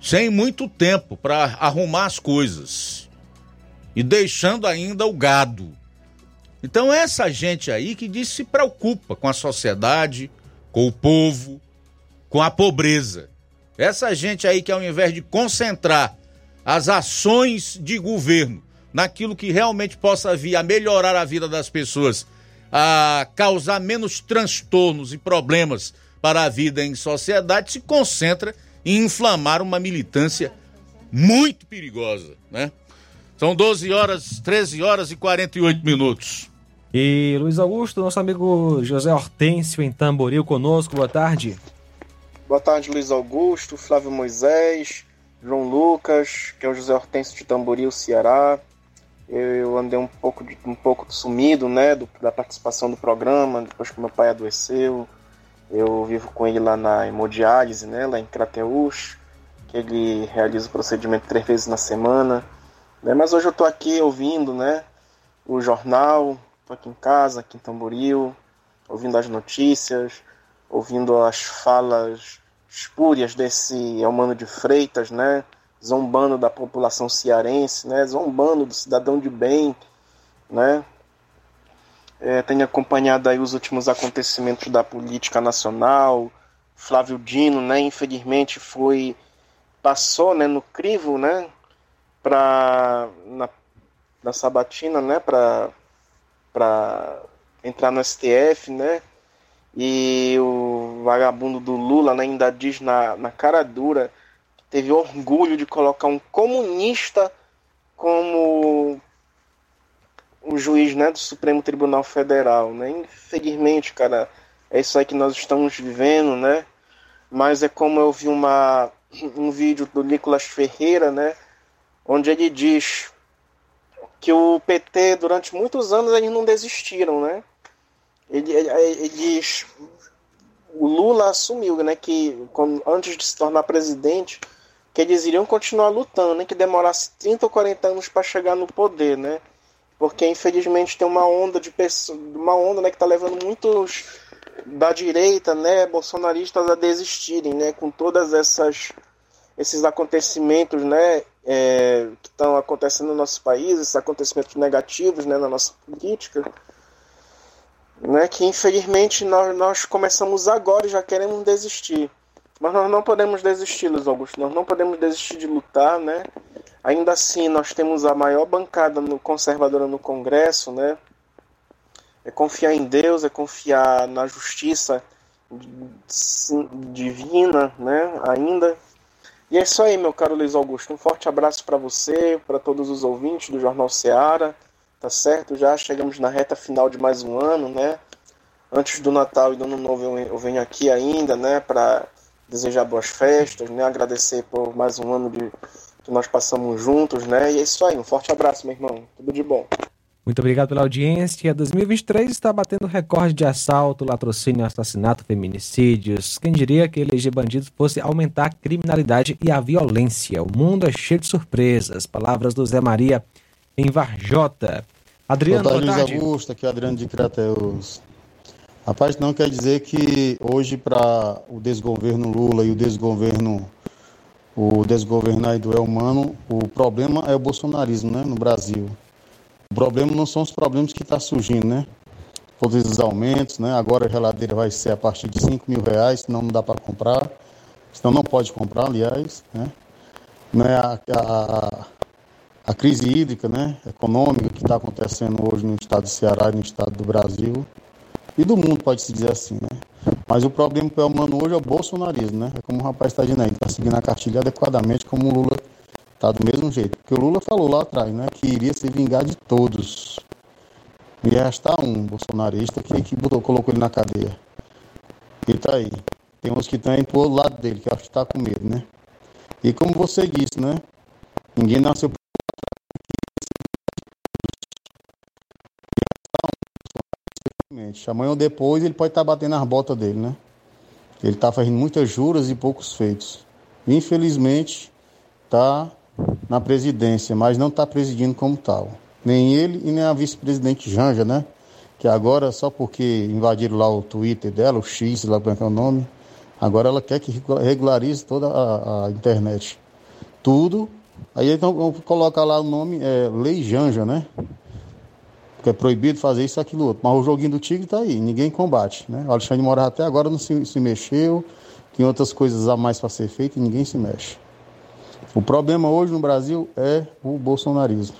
sem muito tempo para arrumar as coisas e deixando ainda o gado. Então, essa gente aí que diz se preocupa com a sociedade, com o povo, com a pobreza. Essa gente aí que, ao invés de concentrar as ações de governo naquilo que realmente possa vir a melhorar a vida das pessoas, a causar menos transtornos e problemas para a vida em sociedade, se concentra em inflamar uma militância muito perigosa, né? São 12 horas, 13 horas e 48 minutos. E Luiz Augusto, nosso amigo José Hortêncio em Tamboril conosco, boa tarde. Boa tarde, Luiz Augusto, Flávio Moisés, João Lucas, que é o José Hortêncio de Tamboril, Ceará. Eu andei um pouco, de, um pouco sumido, né, do, da participação do programa, depois que meu pai adoeceu. Eu vivo com ele lá na hemodiálise, né, lá em Crateús, que ele realiza o procedimento três vezes na semana. Né, mas hoje eu estou aqui ouvindo, né, o jornal, estou aqui em casa, aqui em Tamboril, ouvindo as notícias, ouvindo as falas espúrias desse Elmano de Freitas, né, zombando da população cearense, né, zombando do cidadão de bem, né. É, tenho acompanhado aí os últimos acontecimentos da política nacional. Flávio Dino, né, infelizmente foi passou, né, no crivo, né, para na, na sabatina, né, para para entrar no STF, né, E o vagabundo do Lula né, ainda diz na, na cara dura que teve orgulho de colocar um comunista como o juiz né, do Supremo Tribunal Federal. Né? Infelizmente, cara, é isso aí que nós estamos vivendo, né? Mas é como eu vi uma, um vídeo do Nicolas Ferreira, né? Onde ele diz que o PT, durante muitos anos, eles não desistiram, né? Ele, ele, ele diz... O Lula assumiu, né? Que quando, antes de se tornar presidente, que eles iriam continuar lutando, nem né, que demorasse 30 ou 40 anos para chegar no poder, né? Porque infelizmente tem uma onda de pessoas, uma onda, né, que está levando muitos da direita, né, bolsonaristas a desistirem, né, com todas essas esses acontecimentos, né, é, que estão acontecendo no nosso país, esses acontecimentos negativos, né, na nossa política, né, que infelizmente nós, nós começamos agora e já queremos desistir. Mas nós não podemos desistir, Luiz Augusto, nós não podemos desistir de lutar, né? Ainda assim, nós temos a maior bancada no, conservadora no Congresso, né? É confiar em Deus, é confiar na justiça divina, né? Ainda. E é isso aí, meu caro Luiz Augusto. Um forte abraço para você, para todos os ouvintes do Jornal Seara, tá certo? Já chegamos na reta final de mais um ano, né? Antes do Natal e do Ano Novo eu venho aqui ainda, né? Para desejar boas festas, né? Agradecer por mais um ano de que nós passamos juntos, né? E é isso aí, um forte abraço, meu irmão. Tudo de bom. Muito obrigado pela audiência. 2023 está batendo recorde de assalto, latrocínio, assassinato, feminicídios. Quem diria que eleger bandidos fosse aumentar a criminalidade e a violência? O mundo é cheio de surpresas. Palavras do Zé Maria em Varjota. Adriano, boa tarde. Boa tarde. Augusto, aqui é Adriano de Crateus. Rapaz, não quer dizer que hoje para o desgoverno Lula e o desgoverno o desgoverno do Elmano, o problema é o bolsonarismo, né, no Brasil. O problema não são os problemas que estão tá surgindo, né? Todos esses aumentos, né? Agora a geladeira vai ser a partir de 5 mil reais, senão não dá para comprar. Senão não pode comprar, aliás, né? Não é a, a, a crise hídrica, né? Econômica que está acontecendo hoje no estado do Ceará e no estado do Brasil e do mundo, pode-se dizer assim, né? Mas o problema para o humano hoje é o bolsonarismo, né? É como o rapaz está dizendo aí, está seguindo a cartilha adequadamente, como o Lula está do mesmo jeito. Porque o Lula falou lá atrás, né? Que iria se vingar de todos. E restar um bolsonarista que, que botou, colocou ele na cadeia. Ele está aí. Tem uns que estão aí pro lado dele, que acho que está com medo, né? E como você disse, né? Ninguém nasceu Amanhã ou depois ele pode estar tá batendo as botas dele, né? Ele está fazendo muitas juras e poucos feitos. Infelizmente, está na presidência, mas não está presidindo como tal. Nem ele e nem a vice-presidente Janja, né? Que agora, só porque invadiram lá o Twitter dela, o X, lá como é que é o nome, agora ela quer que regularize toda a, a internet. Tudo. Aí então coloca lá o nome, é, Lei Janja, né? Porque é proibido fazer isso, aquilo, outro. Mas o joguinho do Tigre está aí, ninguém combate. Né? O Alexandre Moraes até agora não se, se mexeu, tem outras coisas a mais para ser feito e ninguém se mexe. O problema hoje no Brasil é o bolsonarismo.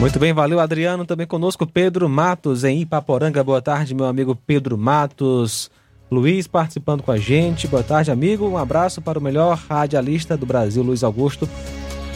Muito bem, valeu Adriano. Também conosco Pedro Matos em Ipaporanga. Boa tarde, meu amigo Pedro Matos. Luiz participando com a gente. Boa tarde, amigo. Um abraço para o melhor radialista do Brasil, Luiz Augusto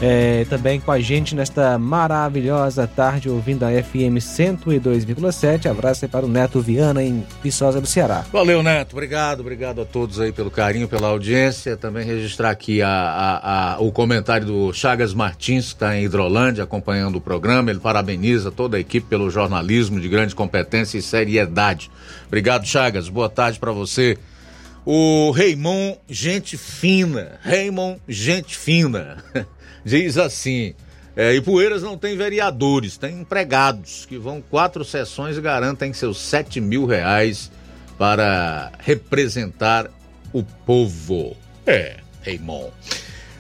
é, também com a gente nesta maravilhosa tarde, ouvindo a FM 102,7. Abraço aí para o Neto Viana, em Viçosa do Ceará. Valeu, Neto. Obrigado, obrigado a todos aí pelo carinho, pela audiência. Também registrar aqui a, a, a o comentário do Chagas Martins, que está em Hidrolândia, acompanhando o programa. Ele parabeniza toda a equipe pelo jornalismo de grande competência e seriedade. Obrigado, Chagas. Boa tarde para você. O Raimon, gente fina. Raimon, gente fina. diz assim: é, Ipueiras não tem vereadores, tem empregados que vão quatro sessões e garantem seus sete mil reais para representar o povo. É, Raimon.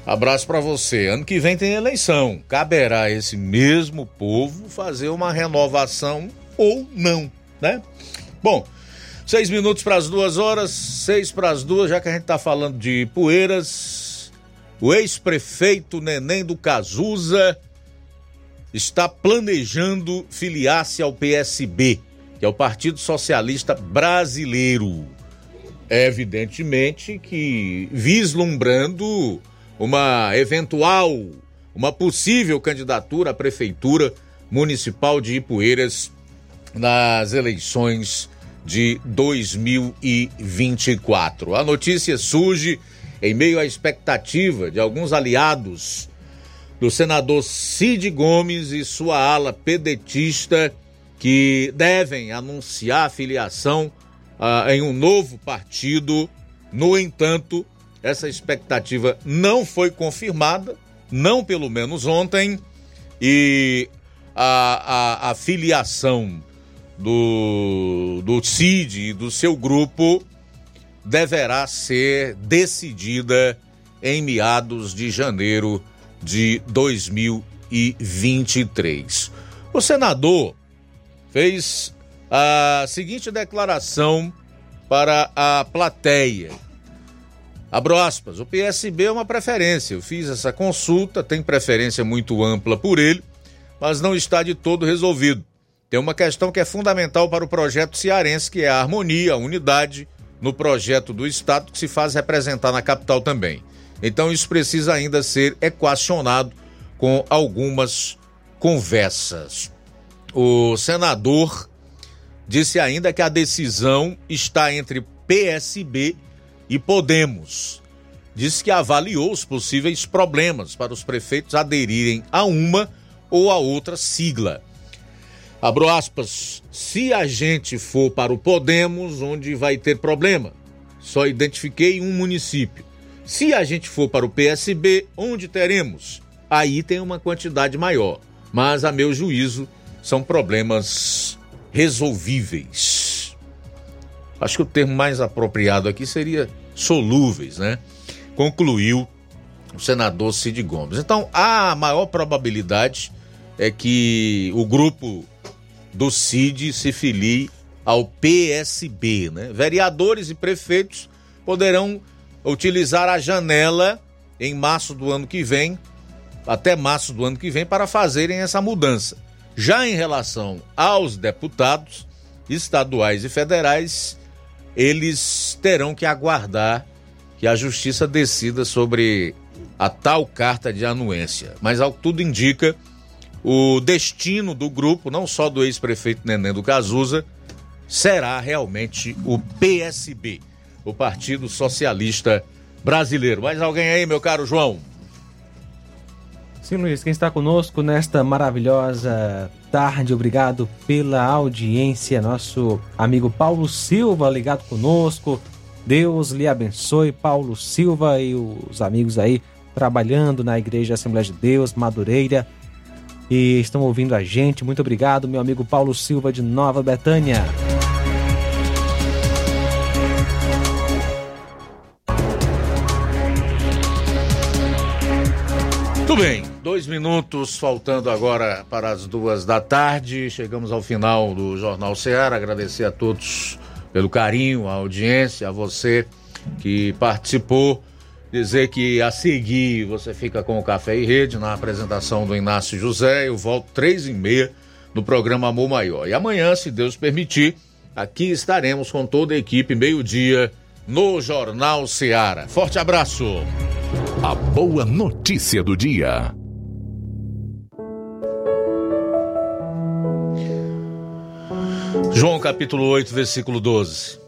Abraço para você. Ano que vem tem eleição. Caberá a esse mesmo povo fazer uma renovação ou não, né? Bom, seis minutos para as duas horas, seis para as duas, já que a gente está falando de Poeiras, o ex-prefeito Neném do Cazuza está planejando filiar-se ao PSB, que é o Partido Socialista Brasileiro. É evidentemente que vislumbrando uma eventual, uma possível candidatura à prefeitura municipal de Ipueiras nas eleições de 2024. A notícia surge em meio à expectativa de alguns aliados do senador Cid Gomes e sua ala pedetista que devem anunciar a filiação uh, em um novo partido. No entanto, essa expectativa não foi confirmada, não pelo menos ontem, e a, a, a filiação do, do CID e do seu grupo deverá ser decidida em meados de janeiro de 2023. O senador fez a seguinte declaração para a plateia. Abro aspas, o PSB é uma preferência. Eu fiz essa consulta, tem preferência muito ampla por ele, mas não está de todo resolvido. Tem uma questão que é fundamental para o projeto cearense, que é a harmonia, a unidade no projeto do Estado que se faz representar na capital também. Então isso precisa ainda ser equacionado com algumas conversas. O senador disse ainda que a decisão está entre PSB e Podemos. Disse que avaliou os possíveis problemas para os prefeitos aderirem a uma ou a outra sigla. Abro aspas, se a gente for para o Podemos, onde vai ter problema? Só identifiquei um município. Se a gente for para o PSB, onde teremos? Aí tem uma quantidade maior. Mas, a meu juízo, são problemas resolvíveis. Acho que o termo mais apropriado aqui seria solúveis, né? Concluiu o senador Cid Gomes. Então, a maior probabilidade é que o grupo do Cid se filie ao PSB, né? Vereadores e prefeitos poderão utilizar a janela em março do ano que vem, até março do ano que vem, para fazerem essa mudança. Já em relação aos deputados estaduais e federais, eles terão que aguardar que a justiça decida sobre a tal carta de anuência. Mas ao que tudo indica, o destino do grupo, não só do ex-prefeito Neném do Cazuza, será realmente o PSB o Partido Socialista Brasileiro. Mais alguém aí, meu caro João? Sim, Luiz, quem está conosco nesta maravilhosa tarde, obrigado pela audiência. Nosso amigo Paulo Silva ligado conosco. Deus lhe abençoe, Paulo Silva e os amigos aí trabalhando na Igreja Assembleia de Deus, Madureira. E estão ouvindo a gente. Muito obrigado, meu amigo Paulo Silva de Nova Betânia. Muito bem, dois minutos faltando agora para as duas da tarde. Chegamos ao final do Jornal Ceará. Agradecer a todos pelo carinho, a audiência, a você que participou. Dizer que a seguir você fica com o Café e Rede na apresentação do Inácio José. Eu volto três e meia no programa Amor Maior. E amanhã, se Deus permitir, aqui estaremos com toda a equipe, meio-dia, no Jornal Ceará. Forte abraço! A boa notícia do dia. João capítulo 8, versículo 12.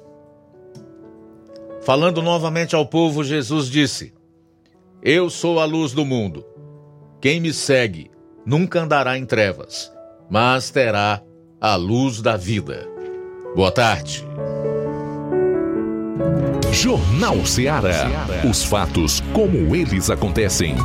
Falando novamente ao povo, Jesus disse: Eu sou a luz do mundo. Quem me segue nunca andará em trevas, mas terá a luz da vida. Boa tarde. Jornal Ceará. Os fatos como eles acontecem.